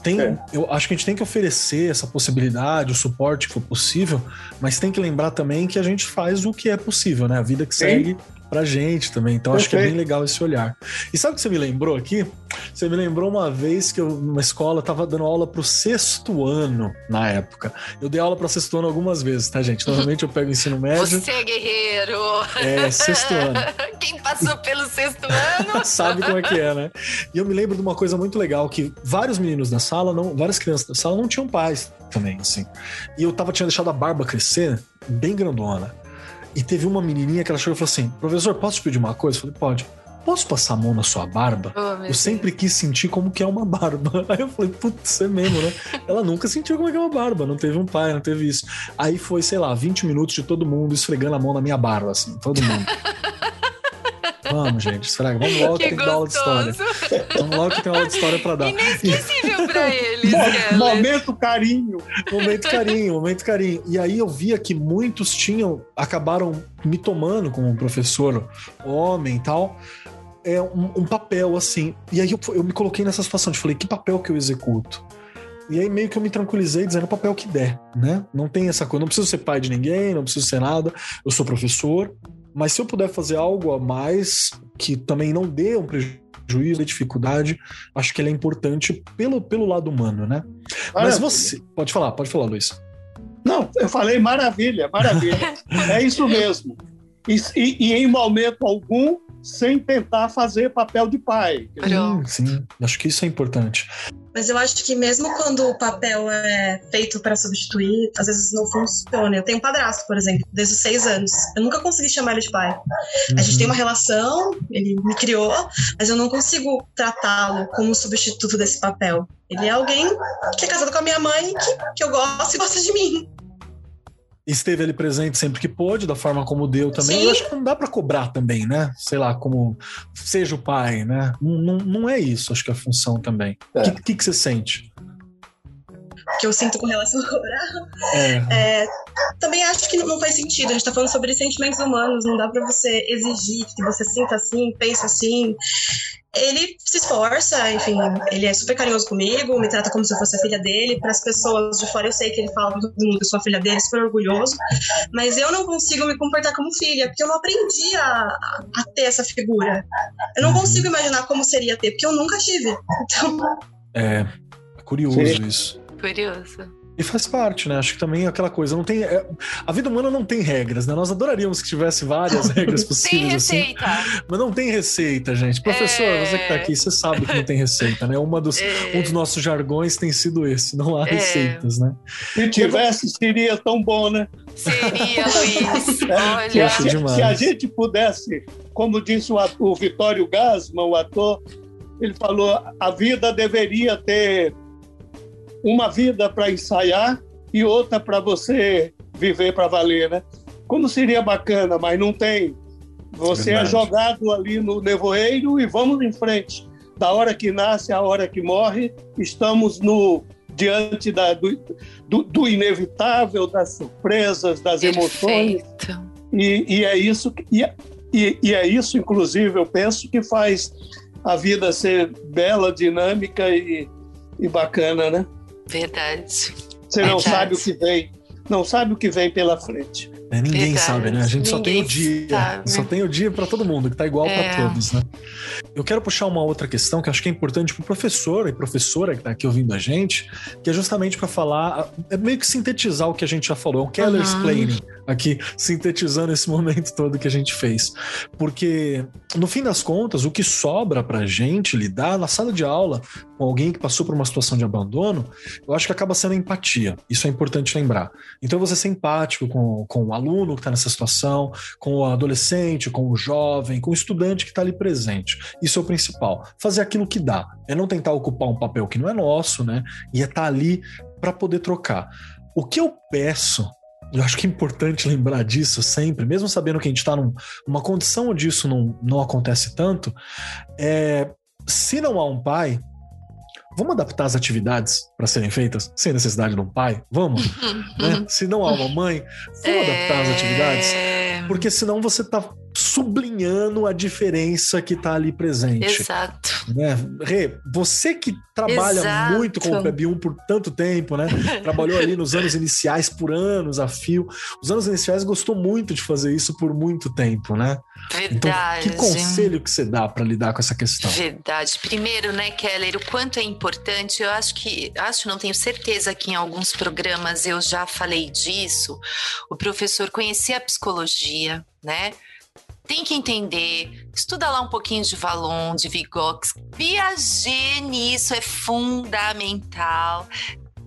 Tem, é. Eu acho que a gente tem que oferecer essa possibilidade, o suporte que for possível, mas tem que lembrar também que a gente faz o que é possível, né? A vida que Sim. segue pra gente também. Então acho que é bem legal esse olhar. E sabe o que você me lembrou aqui? Você me lembrou uma vez que eu, numa escola, tava dando aula pro sexto ano na época. Eu dei aula para sexto ano algumas vezes, tá, gente? Normalmente eu pego ensino médio. Você é guerreiro! É, sexto ano. Quem passou pelo sexto ano sabe como é que é, né? E eu me lembro de uma coisa muito legal, que vários meninos da sala, não, várias crianças da sala não tinham pais também, assim. E eu tava, tinha deixado a barba crescer bem grandona. E teve uma menininha que ela chegou e falou assim: professor, posso te pedir uma coisa? Eu falei: pode. Posso passar a mão na sua barba? Oh, eu sempre quis sentir como que é uma barba. Aí eu falei, putz, é mesmo, né? ela nunca sentiu como é que é uma barba, não teve um pai, não teve isso. Aí foi, sei lá, 20 minutos de todo mundo esfregando a mão na minha barba, assim, todo mundo. Vamos, gente, esfrega. Vamos logo que, que tem que dar aula de história. Vamos logo que tem aula de história pra dar. Inesquecível pra eles, Momento carinho. Momento carinho, momento carinho. E aí eu via que muitos tinham, acabaram me tomando como professor homem e tal. É um, um papel assim. E aí eu, eu me coloquei nessa situação de falei, que papel que eu executo? E aí meio que eu me tranquilizei dizendo o papel que der, né? Não tem essa coisa, não preciso ser pai de ninguém, não preciso ser nada. Eu sou professor, mas se eu puder fazer algo a mais que também não dê um prejuízo e dificuldade, acho que ele é importante pelo, pelo lado humano, né? Mas você. Pode falar, pode falar, Luiz. Não, eu falei maravilha, maravilha. é isso mesmo. E, e, e, em momento algum, sem tentar fazer papel de pai. Sim, sim. Acho que isso é importante. Mas eu acho que mesmo quando o papel é feito para substituir, às vezes não funciona. Eu tenho um padrasto, por exemplo, desde os seis anos. Eu nunca consegui chamar ele de pai. Uhum. A gente tem uma relação, ele me criou, mas eu não consigo tratá-lo como substituto desse papel. Ele é alguém que é casado com a minha mãe, que, que eu gosto e gosta de mim esteve ali presente sempre que pôde, da forma como deu também. Sim. Eu acho que não dá para cobrar também, né? Sei lá, como seja o pai, né? Não, não, não é isso, acho que é a função também. O é. que, que, que, você sente? Que eu sinto com relação a cobrar. É. É, também acho que não faz sentido. A gente tá falando sobre sentimentos humanos, não dá para você exigir que você sinta assim, pense assim ele se esforça, enfim, ele é super carinhoso comigo, me trata como se eu fosse a filha dele. Para as pessoas de fora, eu sei que ele fala todo mundo que eu sou a filha dele, super orgulhoso, mas eu não consigo me comportar como filha, porque eu não aprendi a, a ter essa figura. Eu não consigo imaginar como seria ter, porque eu nunca tive. Então. É, é curioso Sim. isso. Curioso. E faz parte, né? Acho que também é aquela coisa, não tem. É, a vida humana não tem regras, né? Nós adoraríamos que tivesse várias regras possíveis. tem assim, receita. Assim, mas não tem receita, gente. Professor, é... você que tá aqui, você sabe que não tem receita, né? Uma dos, é... Um dos nossos jargões tem sido esse, não há é... receitas, né? Se tivesse, seria tão bom, né? Seria, Luiz. Olha. Se, se, a gente pudesse, como disse o, ator, o Vitório Gasman, o ator, ele falou: a vida deveria ter uma vida para ensaiar e outra para você viver para valer, né? Como seria bacana, mas não tem. Você é Verdade. é jogado ali no nevoeiro e vamos em frente. Da hora que nasce à hora que morre, estamos no diante da, do, do, do inevitável, das surpresas, das Perfeito. emoções. E, e, é isso. Que, e, e, e é isso, inclusive, eu penso que faz a vida ser bela, dinâmica e, e bacana, né? Verdade. Você não Verdade. sabe o que vem, não sabe o que vem pela frente. É, ninguém Verdade. sabe, né? A gente ninguém só tem o dia. Sabe. Só tem o dia para todo mundo, que tá igual é. para todos, né? Eu quero puxar uma outra questão que acho que é importante para o professor e professora que está aqui ouvindo a gente, que é justamente para falar, é meio que sintetizar o que a gente já falou, é um Keller uhum. explaining aqui, sintetizando esse momento todo que a gente fez. Porque, no fim das contas, o que sobra para a gente lidar na sala de aula com alguém que passou por uma situação de abandono, eu acho que acaba sendo empatia. Isso é importante lembrar. Então, você ser empático com, com o aluno que está nessa situação, com o adolescente, com o jovem, com o estudante que está ali presente. Isso é o principal. Fazer aquilo que dá. É não tentar ocupar um papel que não é nosso, né? E é estar tá ali para poder trocar. O que eu peço eu acho que é importante lembrar disso sempre, mesmo sabendo que a gente está numa condição onde isso não, não acontece tanto. É, se não há um pai, vamos adaptar as atividades para serem feitas sem necessidade de um pai? Vamos? né? Se não há uma mãe, vamos é... adaptar as atividades? Porque senão você está sublinhando a diferença que está ali presente. Exato. Né? Rê, você que trabalha Exato. muito com o PEB1 por tanto tempo, né? Trabalhou ali nos anos iniciais por anos a fio. Os anos iniciais gostou muito de fazer isso por muito tempo, né? Verdade. Então, que conselho que você dá para lidar com essa questão? Verdade. Primeiro, né, Keller, o quanto é importante, eu acho que, acho, não tenho certeza que em alguns programas eu já falei disso, o professor conhecer a psicologia, né? Tem que entender, estuda lá um pouquinho de Valon, de Vygotsky, Piaget nisso é fundamental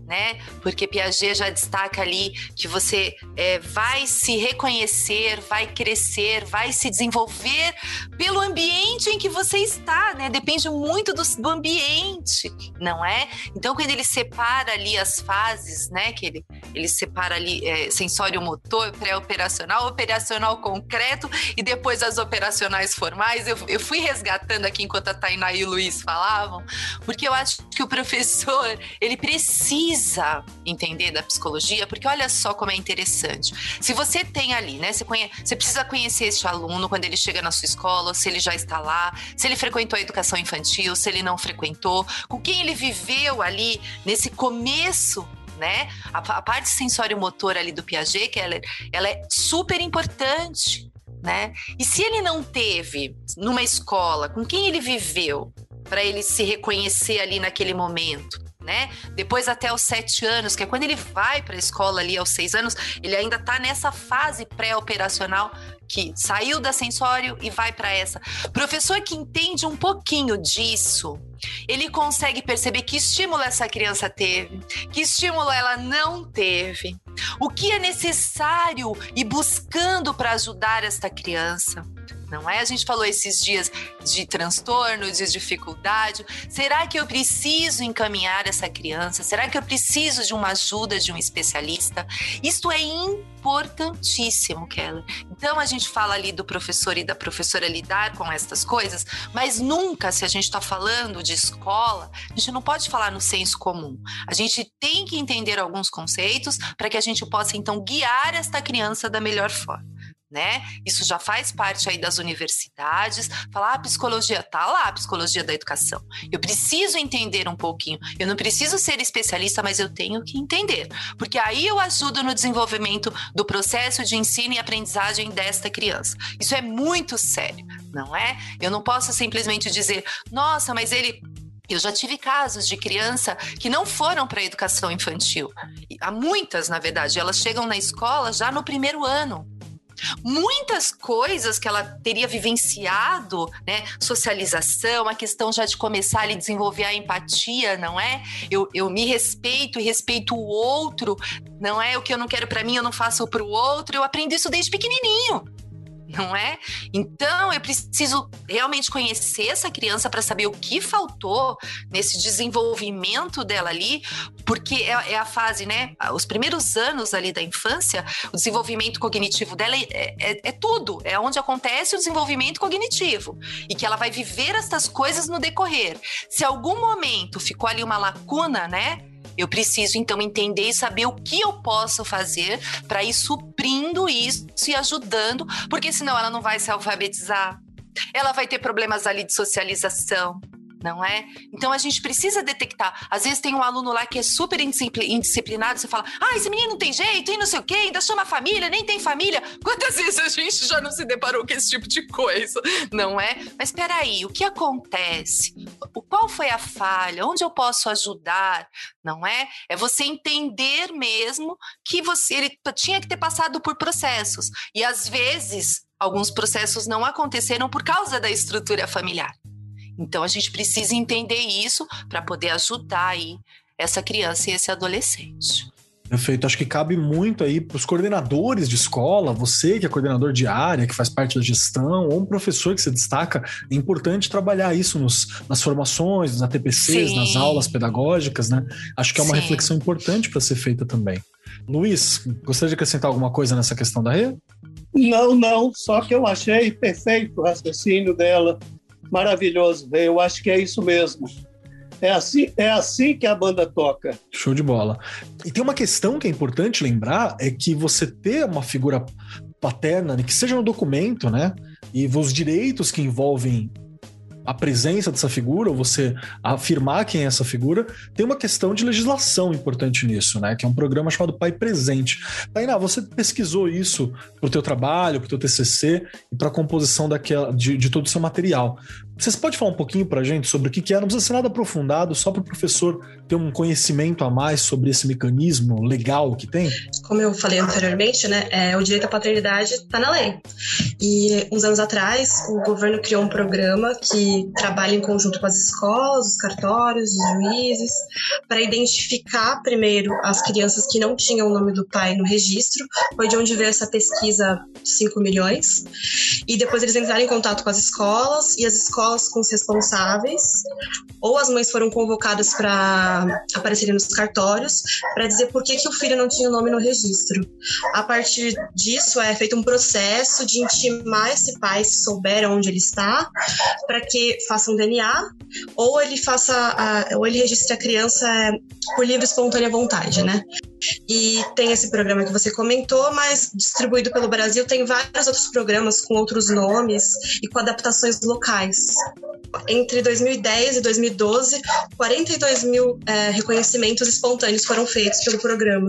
né? Porque Piaget já destaca ali que você é, vai se reconhecer, vai crescer, vai se desenvolver pelo ambiente em que você está, né? Depende muito do, do ambiente, não é? Então, quando ele separa ali as fases, né? Que ele, ele separa ali é, sensório motor, pré-operacional, operacional concreto e depois as operacionais formais. Eu, eu fui resgatando aqui enquanto a Tainá e o Luiz falavam, porque eu acho que o professor, ele precisa precisa entender da psicologia, porque olha só como é interessante. Se você tem ali, né? Você, conhe... você precisa conhecer este aluno quando ele chega na sua escola, se ele já está lá, se ele frequentou a educação infantil, se ele não frequentou, com quem ele viveu ali nesse começo né? A, a parte sensório-motor ali do Piaget, que ela, ela é super importante, né? E se ele não teve numa escola com quem ele viveu para ele se reconhecer ali naquele momento, né? Depois até os sete anos, que é quando ele vai para a escola ali aos seis anos, ele ainda está nessa fase pré-operacional que saiu da sensório e vai para essa. Professor que entende um pouquinho disso, ele consegue perceber que estímulo essa criança teve, que estímulo ela não teve, o que é necessário e buscando para ajudar esta criança não é? A gente falou esses dias de transtorno, de dificuldade. Será que eu preciso encaminhar essa criança? Será que eu preciso de uma ajuda de um especialista? Isto é importantíssimo, Keller. Então a gente fala ali do professor e da professora lidar com estas coisas, mas nunca, se a gente está falando de escola, a gente não pode falar no senso comum. A gente tem que entender alguns conceitos para que a gente possa então guiar esta criança da melhor forma né? Isso já faz parte aí das universidades. Falar, ah, psicologia, tá lá, a psicologia da educação. Eu preciso entender um pouquinho. Eu não preciso ser especialista, mas eu tenho que entender. Porque aí eu ajudo no desenvolvimento do processo de ensino e aprendizagem desta criança. Isso é muito sério, não é? Eu não posso simplesmente dizer, nossa, mas ele eu já tive casos de criança que não foram para a educação infantil. Há muitas, na verdade, elas chegam na escola já no primeiro ano muitas coisas que ela teria vivenciado, né? Socialização, a questão já de começar a desenvolver a empatia, não é? Eu, eu me respeito e respeito o outro, não é? O que eu não quero para mim, eu não faço para o outro. Eu aprendi isso desde pequenininho não é? Então eu preciso realmente conhecer essa criança para saber o que faltou nesse desenvolvimento dela ali, porque é, é, a fase, né? Os primeiros anos ali da infância, o desenvolvimento cognitivo dela é, é, é tudo, é onde acontece o desenvolvimento cognitivo e que ela vai viver essas coisas no decorrer. Se algum momento ficou ali uma lacuna, né? Eu preciso então entender e saber o que eu posso fazer para ir suprir cobrindo isso e ajudando, porque senão ela não vai se alfabetizar. Ela vai ter problemas ali de socialização, não é? Então a gente precisa detectar. Às vezes tem um aluno lá que é super indisciplinado, você fala, ah, esse menino não tem jeito, e não sei o quê, ainda chama família, nem tem família. Quantas vezes a gente já não se deparou com esse tipo de coisa, não é? Mas peraí, o que acontece? O, qual foi a falha? Onde eu posso ajudar? Não é? É você entender mesmo que você ele tinha que ter passado por processos. E às vezes alguns processos não aconteceram por causa da estrutura familiar. Então a gente precisa entender isso para poder ajudar aí essa criança e esse adolescente. Perfeito. Acho que cabe muito aí para os coordenadores de escola, você que é coordenador de área, que faz parte da gestão, ou um professor que se destaca. É importante trabalhar isso nos, nas formações, nos ATPCs, Sim. nas aulas pedagógicas, né? Acho que é uma Sim. reflexão importante para ser feita também. Luiz, gostaria de acrescentar alguma coisa nessa questão da rede? Não, não. Só que eu achei perfeito o raciocínio dela maravilhoso. Eu acho que é isso mesmo. É assim, é assim que a banda toca. Show de bola. E tem uma questão que é importante lembrar, é que você ter uma figura paterna, que seja no documento, né? E os direitos que envolvem a presença dessa figura, ou você afirmar quem é essa figura, tem uma questão de legislação importante nisso, né? Que é um programa chamado Pai Presente. Tainá, você pesquisou isso para o teu trabalho, para o teu TCC e para a composição daquela, de, de todo o seu material. Vocês podem falar um pouquinho para a gente sobre o que é? Não precisa ser nada aprofundado, só para o professor ter um conhecimento a mais sobre esse mecanismo legal que tem? Como eu falei anteriormente, né, é, o direito à paternidade está na lei. E uns anos atrás, o governo criou um programa que trabalha em conjunto com as escolas, os cartórios, os juízes, para identificar primeiro as crianças que não tinham o nome do pai no registro. Foi de onde veio essa pesquisa 5 milhões. E depois eles entraram em contato com as escolas e as escolas com os responsáveis, ou as mães foram convocadas para aparecerem nos cartórios para dizer por que, que o filho não tinha o nome no registro. A partir disso, é feito um processo de intimar esse pai, se souber onde ele está, para que faça um DNA, ou ele faça, a, ou ele registre a criança por livre e espontânea vontade, né? E tem esse programa que você comentou, mas distribuído pelo Brasil tem vários outros programas com outros nomes e com adaptações locais. Entre 2010 e 2012, 42 mil é, reconhecimentos espontâneos foram feitos pelo programa.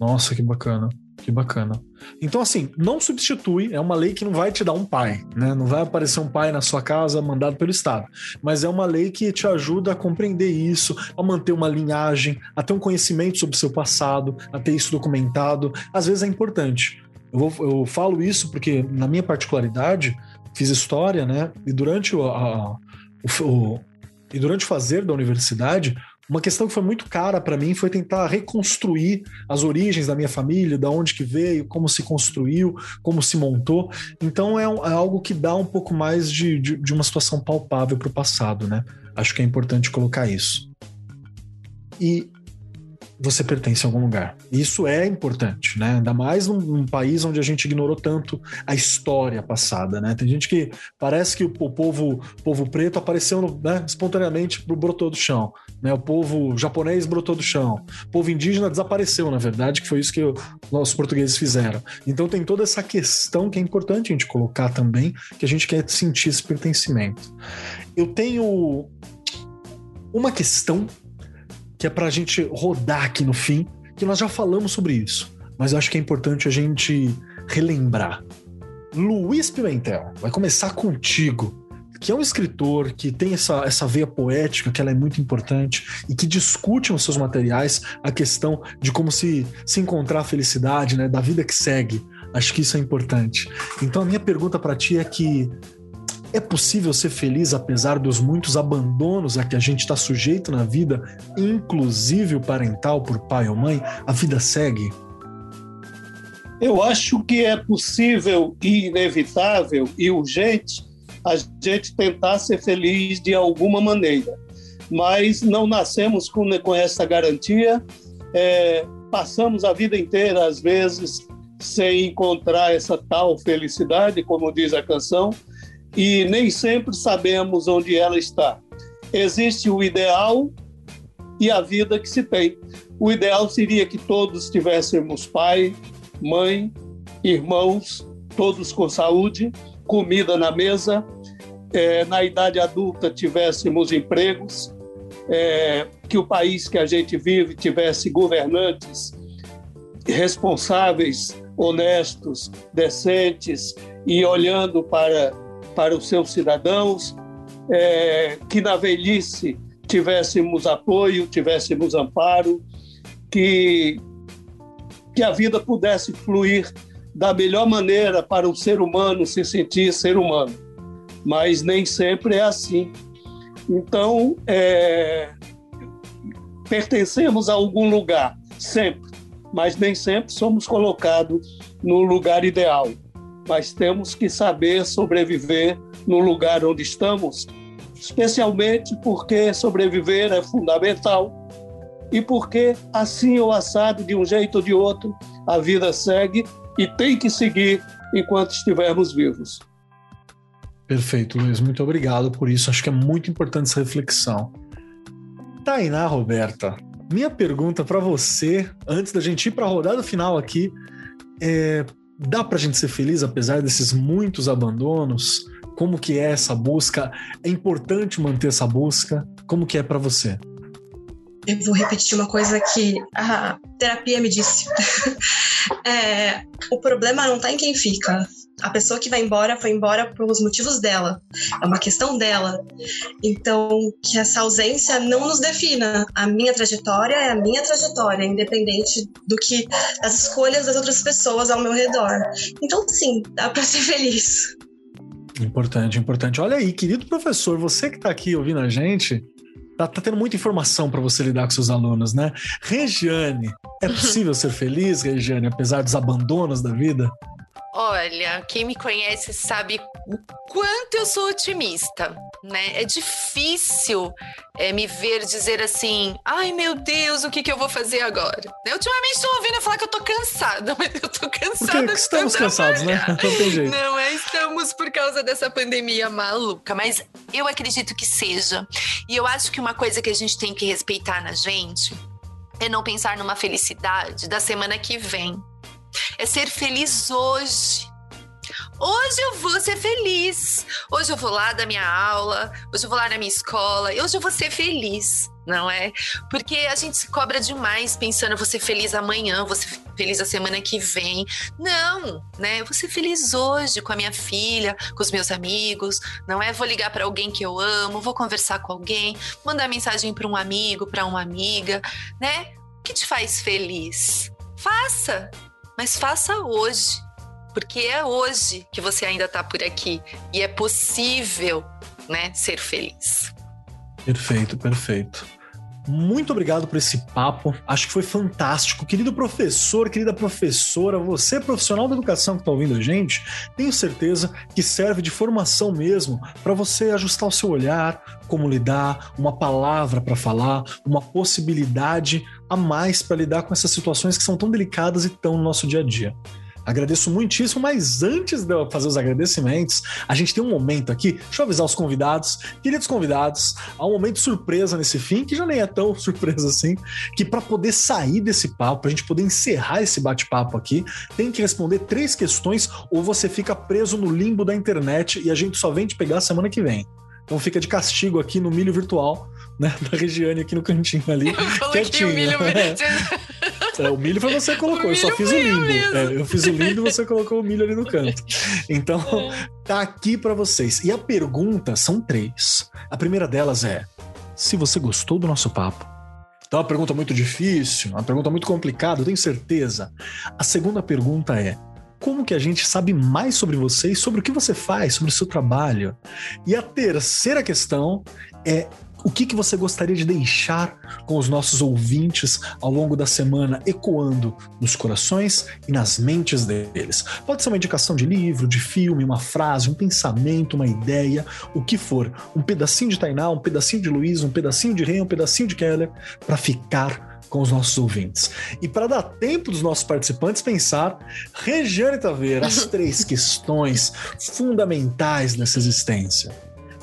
Nossa, que bacana. Que bacana. Então, assim, não substitui, é uma lei que não vai te dar um pai, né? Não vai aparecer um pai na sua casa mandado pelo Estado. Mas é uma lei que te ajuda a compreender isso, a manter uma linhagem, a ter um conhecimento sobre o seu passado, a ter isso documentado. Às vezes é importante. Eu, vou, eu falo isso porque, na minha particularidade, fiz história, né? E durante o, a, o, o e durante o fazer da universidade, uma questão que foi muito cara para mim foi tentar reconstruir as origens da minha família, da onde que veio, como se construiu, como se montou. Então é, um, é algo que dá um pouco mais de, de, de uma situação palpável para o passado, né? Acho que é importante colocar isso. E você pertence a algum lugar. Isso é importante, né? Ainda mais num, num, país onde a gente ignorou tanto a história passada, né? Tem gente que parece que o, o povo, povo preto apareceu né, espontaneamente, brotou do chão, né? O povo japonês brotou do chão, o povo indígena desapareceu, na verdade, que foi isso que os portugueses fizeram. Então tem toda essa questão que é importante a gente colocar também, que a gente quer sentir esse pertencimento. Eu tenho uma questão que é para a gente rodar aqui no fim, que nós já falamos sobre isso, mas eu acho que é importante a gente relembrar. Luiz Pimentel, vai começar contigo, que é um escritor que tem essa, essa veia poética, que ela é muito importante, e que discute nos seus materiais a questão de como se, se encontrar a felicidade, né, da vida que segue. Acho que isso é importante. Então a minha pergunta para ti é que é possível ser feliz apesar dos muitos abandonos a que a gente está sujeito na vida, inclusive o parental por pai ou mãe? A vida segue? Eu acho que é possível e inevitável e urgente a gente tentar ser feliz de alguma maneira, mas não nascemos com, com essa garantia. É, passamos a vida inteira, às vezes, sem encontrar essa tal felicidade, como diz a canção, e nem sempre sabemos onde ela está. Existe o ideal e a vida que se tem. O ideal seria que todos tivéssemos pai, mãe, irmãos, todos com saúde, comida na mesa, é, na idade adulta tivéssemos empregos, é, que o país que a gente vive tivesse governantes responsáveis, honestos, decentes e olhando para, para os seus cidadãos, é, que na velhice tivéssemos apoio, tivéssemos amparo, que, que a vida pudesse fluir da melhor maneira para o ser humano se sentir ser humano. Mas nem sempre é assim. Então, é, pertencemos a algum lugar, sempre, mas nem sempre somos colocados no lugar ideal. Mas temos que saber sobreviver no lugar onde estamos, especialmente porque sobreviver é fundamental e porque, assim ou assado, de um jeito ou de outro, a vida segue e tem que seguir enquanto estivermos vivos. Perfeito, Luiz. Muito obrigado por isso. Acho que é muito importante essa reflexão. Tainá Roberta, minha pergunta para você, antes da gente ir para a rodada final aqui, é: dá para a gente ser feliz apesar desses muitos abandonos? Como que é essa busca? É importante manter essa busca? Como que é para você? Eu vou repetir uma coisa que a terapia me disse. é, o problema não está em quem fica, a pessoa que vai embora foi embora pelos motivos dela. É uma questão dela. Então, que essa ausência não nos defina. A minha trajetória é a minha trajetória, independente do que das escolhas das outras pessoas ao meu redor. Então, sim, dá para ser feliz. Importante, importante. Olha aí, querido professor, você que está aqui ouvindo a gente, tá, tá tendo muita informação para você lidar com seus alunos, né? Regiane, é possível ser feliz, Regiane, apesar dos abandonos da vida? Olha, quem me conhece sabe o quanto eu sou otimista, né? É difícil é, me ver dizer assim, ai meu Deus, o que, que eu vou fazer agora? Eu, ultimamente estou ouvindo falar que eu tô cansada, mas eu tô cansada. Porque estamos cansados, né? Não tem jeito. Não é, estamos por causa dessa pandemia maluca, mas eu acredito que seja. E eu acho que uma coisa que a gente tem que respeitar na gente é não pensar numa felicidade da semana que vem é ser feliz hoje. Hoje eu vou ser feliz. Hoje eu vou lá da minha aula, hoje eu vou lá na minha escola, hoje eu vou ser feliz, não é? Porque a gente se cobra demais pensando eu vou ser feliz amanhã, vou ser feliz a semana que vem. Não, né? Eu vou ser feliz hoje com a minha filha, com os meus amigos, não é? Vou ligar para alguém que eu amo, vou conversar com alguém, mandar mensagem para um amigo, para uma amiga, né? O que te faz feliz? Faça, mas faça hoje, porque é hoje que você ainda está por aqui e é possível, né, ser feliz. Perfeito, perfeito. Muito obrigado por esse papo. Acho que foi fantástico. Querido professor, querida professora, você profissional da educação que está ouvindo a gente, tenho certeza que serve de formação mesmo para você ajustar o seu olhar, como lidar, uma palavra para falar, uma possibilidade a mais para lidar com essas situações que são tão delicadas e tão no nosso dia a dia. Agradeço muitíssimo, mas antes de eu fazer os agradecimentos, a gente tem um momento aqui. Deixa eu avisar os convidados, queridos convidados, há um momento surpresa nesse fim, que já nem é tão surpresa assim, que para poder sair desse papo, para a gente poder encerrar esse bate-papo aqui, tem que responder três questões ou você fica preso no limbo da internet e a gente só vem te pegar semana que vem. Então fica de castigo aqui no milho virtual, né? Da Regiane aqui no cantinho ali. Eu quietinho. o milho. É, o milho foi você que colocou, eu só fiz o limbo. É, eu fiz o limbo e você colocou o milho ali no canto. Então, é. tá aqui para vocês. E a pergunta são três. A primeira delas é: se você gostou do nosso papo, então, é uma pergunta muito difícil, uma pergunta muito complicada, eu tenho certeza. A segunda pergunta é: como que a gente sabe mais sobre você e sobre o que você faz, sobre o seu trabalho? E a terceira questão é o que, que você gostaria de deixar com os nossos ouvintes ao longo da semana, ecoando nos corações e nas mentes deles? Pode ser uma indicação de livro, de filme, uma frase, um pensamento, uma ideia, o que for. Um pedacinho de Tainá, um pedacinho de Luiz, um pedacinho de Ren, um pedacinho de Keller, para ficar com os nossos ouvintes. E para dar tempo dos nossos participantes pensar, Regiane Taveira, as três questões fundamentais dessa existência.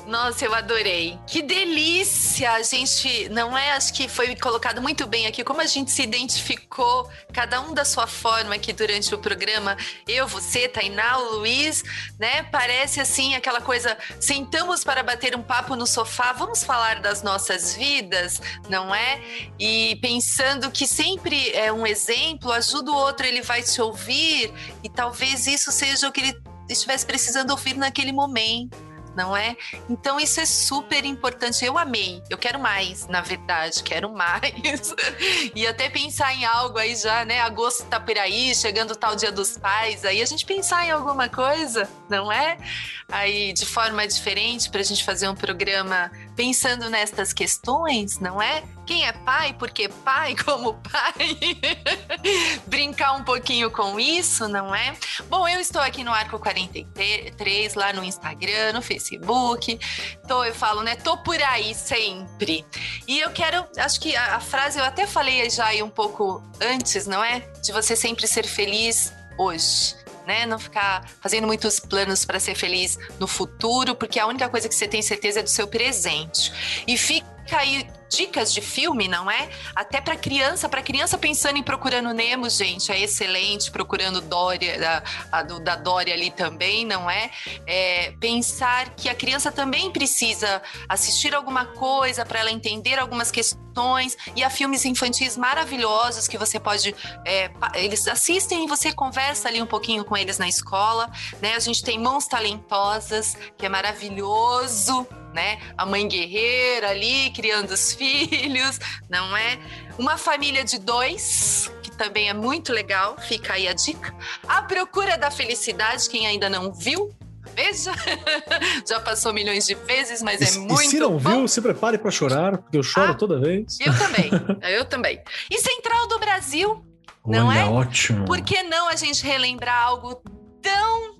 Nossa, eu adorei. Que delícia! A gente, não é? Acho que foi colocado muito bem aqui como a gente se identificou, cada um da sua forma aqui durante o programa. Eu, você, Tainá, o Luiz, né? Parece assim aquela coisa, sentamos para bater um papo no sofá, vamos falar das nossas vidas, não é? E pensando que sempre é um exemplo, ajuda o outro, ele vai te ouvir, e talvez isso seja o que ele estivesse precisando ouvir naquele momento não é? Então isso é super importante. Eu amei. Eu quero mais, na verdade, quero mais. e até pensar em algo aí já, né? Agosto tá por aí, chegando tal Dia dos Pais, aí a gente pensar em alguma coisa, não é? Aí de forma diferente para a gente fazer um programa pensando nestas questões, não é? Quem é pai, porque pai como pai. Brincar um pouquinho com isso, não é? Bom, eu estou aqui no Arco 43, lá no Instagram, no Facebook. Tô, eu falo, né? Tô por aí sempre. E eu quero, acho que a, a frase eu até falei já aí um pouco antes, não é? De você sempre ser feliz hoje. Né? Não ficar fazendo muitos planos para ser feliz no futuro, porque a única coisa que você tem certeza é do seu presente. E aí dicas de filme, não é? Até para criança, para criança pensando em procurando Nemo, gente, é excelente, procurando Dória, da, a, da Dória ali também, não é? é? Pensar que a criança também precisa assistir alguma coisa para ela entender algumas questões e há filmes infantis maravilhosos que você pode, é, eles assistem e você conversa ali um pouquinho com eles na escola, né? A gente tem Mãos Talentosas, que é maravilhoso, né? A mãe guerreira ali criando os filhos, não é? Uma família de dois, que também é muito legal, fica aí a dica. A Procura da Felicidade, quem ainda não viu, veja. Já passou milhões de vezes, mas é muito E se não bom. viu, se prepare para chorar, porque eu choro ah, toda vez. Eu também, eu também. E Central do Brasil, não olha, é? ótimo. Por que não a gente relembrar algo tão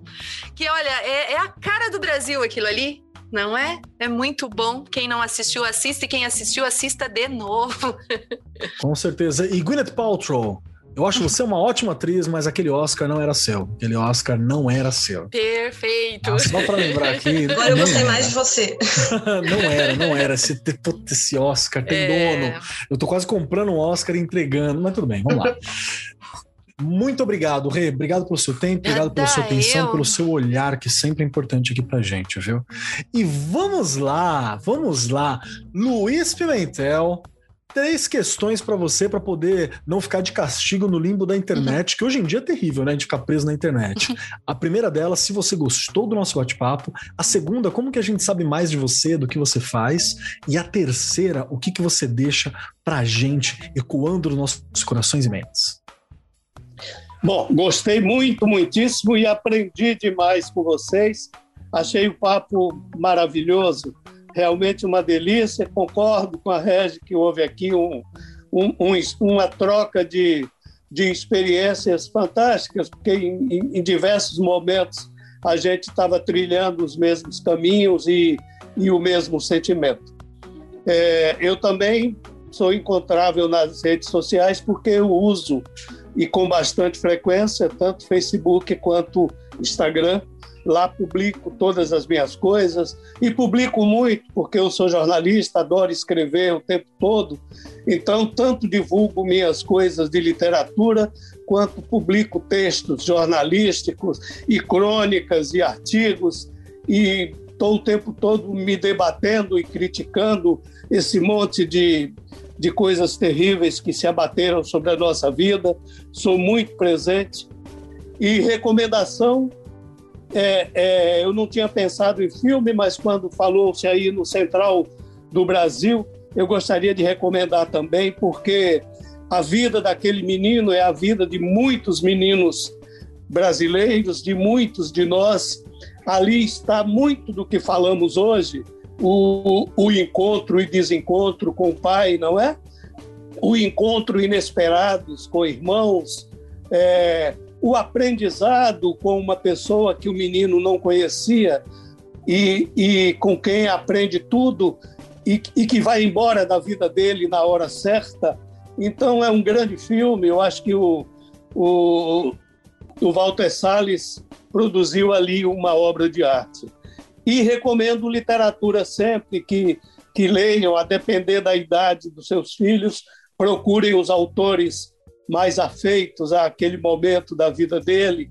que olha, é, é, a cara do Brasil aquilo ali não é? É muito bom. Quem não assistiu, assista. E quem assistiu, assista de novo. Com certeza. E Gwyneth Paltrow, eu acho você uma ótima atriz, mas aquele Oscar não era seu. Aquele Oscar não era seu. Perfeito. Ah, só pra lembrar aqui. Agora eu gostei mais de você. não era, não era. Esse, esse Oscar tem é... dono. Eu tô quase comprando um Oscar e entregando, mas tudo bem, vamos lá. Muito obrigado, Rê. Obrigado pelo seu tempo, obrigado pela sua atenção, eu. pelo seu olhar, que sempre é importante aqui pra gente, viu? E vamos lá, vamos lá. Luiz Pimentel, três questões para você para poder não ficar de castigo no limbo da internet, uhum. que hoje em dia é terrível, né? De ficar preso na internet. A primeira delas, se você gostou do nosso bate-papo. A segunda, como que a gente sabe mais de você, do que você faz. E a terceira, o que, que você deixa pra gente ecoando nos nossos corações e mentes. Bom, gostei muito, muitíssimo e aprendi demais com vocês. Achei o papo maravilhoso, realmente uma delícia. Concordo com a Regi que houve aqui um, um, um, uma troca de, de experiências fantásticas, porque em, em diversos momentos a gente estava trilhando os mesmos caminhos e, e o mesmo sentimento. É, eu também sou encontrável nas redes sociais porque eu uso e com bastante frequência, tanto Facebook quanto Instagram. Lá publico todas as minhas coisas e publico muito porque eu sou jornalista, adoro escrever o tempo todo. Então, tanto divulgo minhas coisas de literatura, quanto publico textos jornalísticos e crônicas e artigos e estou o tempo todo me debatendo e criticando esse monte de de coisas terríveis que se abateram sobre a nossa vida. Sou muito presente. E recomendação, é, é, eu não tinha pensado em filme, mas quando falou-se aí no Central do Brasil, eu gostaria de recomendar também, porque a vida daquele menino é a vida de muitos meninos brasileiros, de muitos de nós. Ali está muito do que falamos hoje, o, o encontro e desencontro com o pai, não é? O encontro inesperados com irmãos, é, o aprendizado com uma pessoa que o menino não conhecia e, e com quem aprende tudo e, e, que vai embora da vida dele na hora certa. Então é um grande filme. Eu acho que o, o, o Walter Salles produziu ali uma obra de arte. E recomendo literatura sempre que, que leiam, a depender da idade dos seus filhos, procurem os autores mais afeitos àquele momento da vida dele.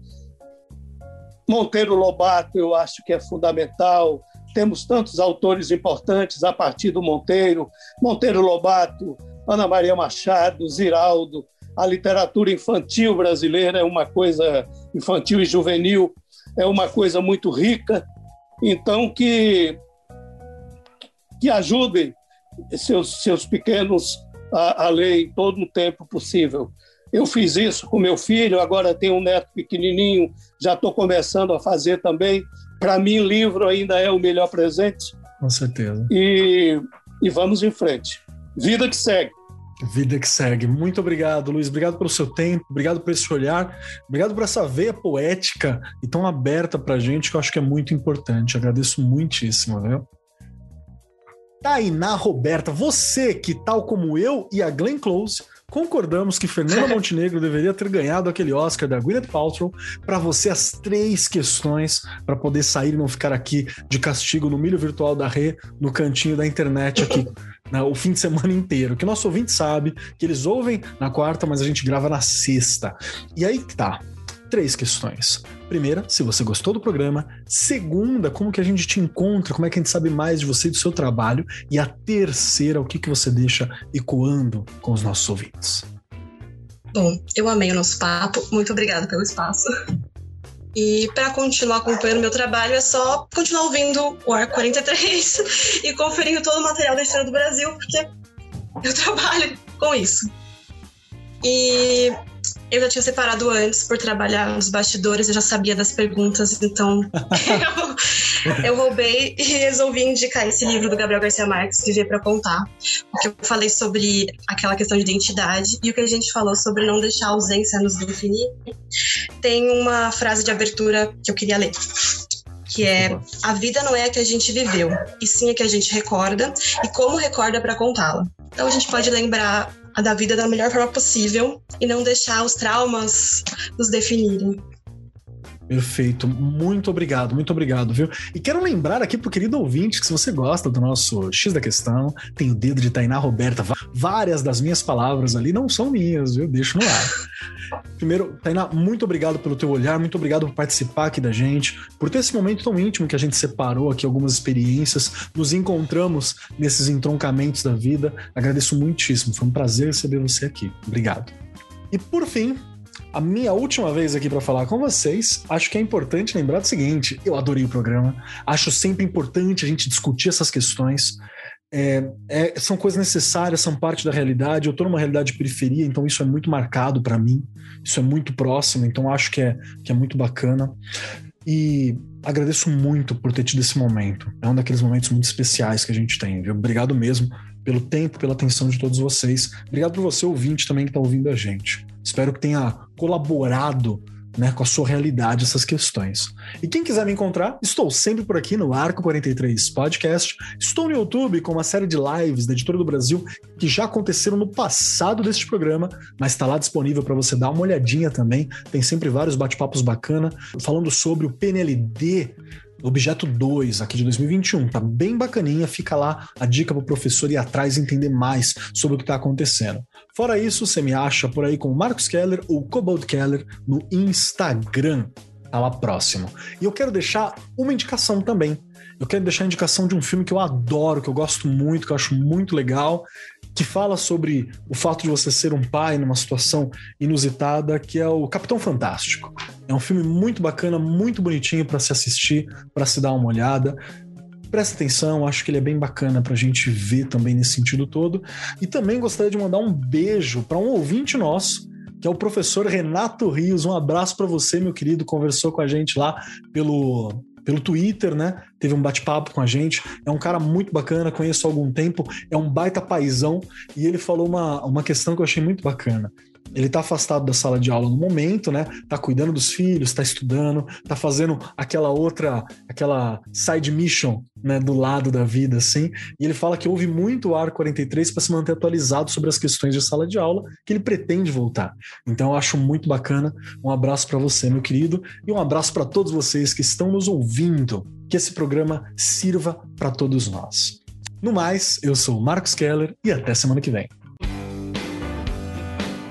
Monteiro Lobato, eu acho que é fundamental. Temos tantos autores importantes a partir do Monteiro. Monteiro Lobato, Ana Maria Machado, Ziraldo. A literatura infantil brasileira é uma coisa infantil e juvenil, é uma coisa muito rica. Então, que, que ajudem seus, seus pequenos a, a ler em todo o tempo possível. Eu fiz isso com meu filho, agora tenho um neto pequenininho, já estou começando a fazer também. Para mim, livro ainda é o melhor presente. Com certeza. E, e vamos em frente. Vida que segue. Vida que segue. Muito obrigado, Luiz. Obrigado pelo seu tempo, obrigado por esse olhar, obrigado por essa veia poética e tão aberta para a gente, que eu acho que é muito importante. Agradeço muitíssimo, viu? Tainá Roberta, você que, tal como eu e a Glenn Close, concordamos que Fernanda Montenegro deveria ter ganhado aquele Oscar da Gwyneth Paltrow para você as três questões para poder sair e não ficar aqui de castigo no milho virtual da Rê, no cantinho da internet aqui. Né, o fim de semana inteiro, que nosso ouvinte sabe que eles ouvem na quarta, mas a gente grava na sexta. E aí que tá três questões. Primeira, se você gostou do programa. Segunda, como que a gente te encontra, como é que a gente sabe mais de você e do seu trabalho. E a terceira, o que, que você deixa ecoando com os nossos ouvintes. Bom, eu amei o nosso papo. Muito obrigada pelo espaço. E para continuar acompanhando meu trabalho é só continuar ouvindo o Ar 43 e conferindo todo o material da história do Brasil, porque eu trabalho com isso. E eu já tinha separado antes por trabalhar nos bastidores, eu já sabia das perguntas, então eu, eu, roubei e resolvi indicar esse livro do Gabriel Garcia Marques, Viver para Contar. Porque eu falei sobre aquela questão de identidade e o que a gente falou sobre não deixar a ausência nos definir. Tem uma frase de abertura que eu queria ler que é a vida não é a que a gente viveu, e sim a que a gente recorda e como recorda para contá-la. Então a gente pode lembrar da vida da melhor forma possível e não deixar os traumas nos definirem. Perfeito, muito obrigado, muito obrigado, viu? E quero lembrar aqui pro querido ouvinte que se você gosta do nosso X da questão, tem o dedo de Tainá Roberta, várias das minhas palavras ali não são minhas, viu? Deixo no ar. Primeiro, Tainá, muito obrigado pelo teu olhar, muito obrigado por participar aqui da gente, por ter esse momento tão íntimo que a gente separou aqui algumas experiências, nos encontramos nesses entroncamentos da vida. Agradeço muitíssimo, foi um prazer receber você aqui. Obrigado. E por fim, a minha última vez aqui para falar com vocês, acho que é importante lembrar do seguinte: eu adorei o programa, acho sempre importante a gente discutir essas questões. É, é, são coisas necessárias, são parte da realidade. Eu estou numa realidade de periferia, então isso é muito marcado para mim, isso é muito próximo, então acho que é, que é muito bacana. E agradeço muito por ter tido esse momento. É um daqueles momentos muito especiais que a gente tem, viu? Obrigado mesmo pelo tempo, pela atenção de todos vocês. Obrigado por você, ouvinte, também que está ouvindo a gente. Espero que tenha colaborado né, com a sua realidade essas questões. E quem quiser me encontrar, estou sempre por aqui no Arco 43 Podcast. Estou no YouTube com uma série de lives da Editora do Brasil que já aconteceram no passado deste programa, mas está lá disponível para você dar uma olhadinha também. Tem sempre vários bate-papos bacana falando sobre o PNLD objeto 2 aqui de 2021. Tá bem bacaninha, fica lá a dica pro professor ir atrás e entender mais sobre o que tá acontecendo. Fora isso, você me acha por aí com Marcos Keller ou Cobalt Keller no Instagram. Tá lá próximo. E eu quero deixar uma indicação também. Eu quero deixar a indicação de um filme que eu adoro, que eu gosto muito, que eu acho muito legal, que fala sobre o fato de você ser um pai numa situação inusitada, que é o Capitão Fantástico. É um filme muito bacana, muito bonitinho para se assistir, para se dar uma olhada. Presta atenção, acho que ele é bem bacana para a gente ver também nesse sentido todo. E também gostaria de mandar um beijo para um ouvinte nosso, que é o professor Renato Rios. Um abraço para você, meu querido, conversou com a gente lá pelo pelo Twitter, né? Teve um bate-papo com a gente. É um cara muito bacana, conheço há algum tempo, é um baita paizão e ele falou uma, uma questão que eu achei muito bacana. Ele tá afastado da sala de aula no momento, né? Tá cuidando dos filhos, tá estudando, tá fazendo aquela outra, aquela side mission, né, do lado da vida, assim. E ele fala que ouve muito o AR 43 para se manter atualizado sobre as questões de sala de aula, que ele pretende voltar. Então eu acho muito bacana. Um abraço para você, meu querido, e um abraço para todos vocês que estão nos ouvindo. Que esse programa sirva para todos nós. No mais, eu sou o Marcos Keller e até semana que vem.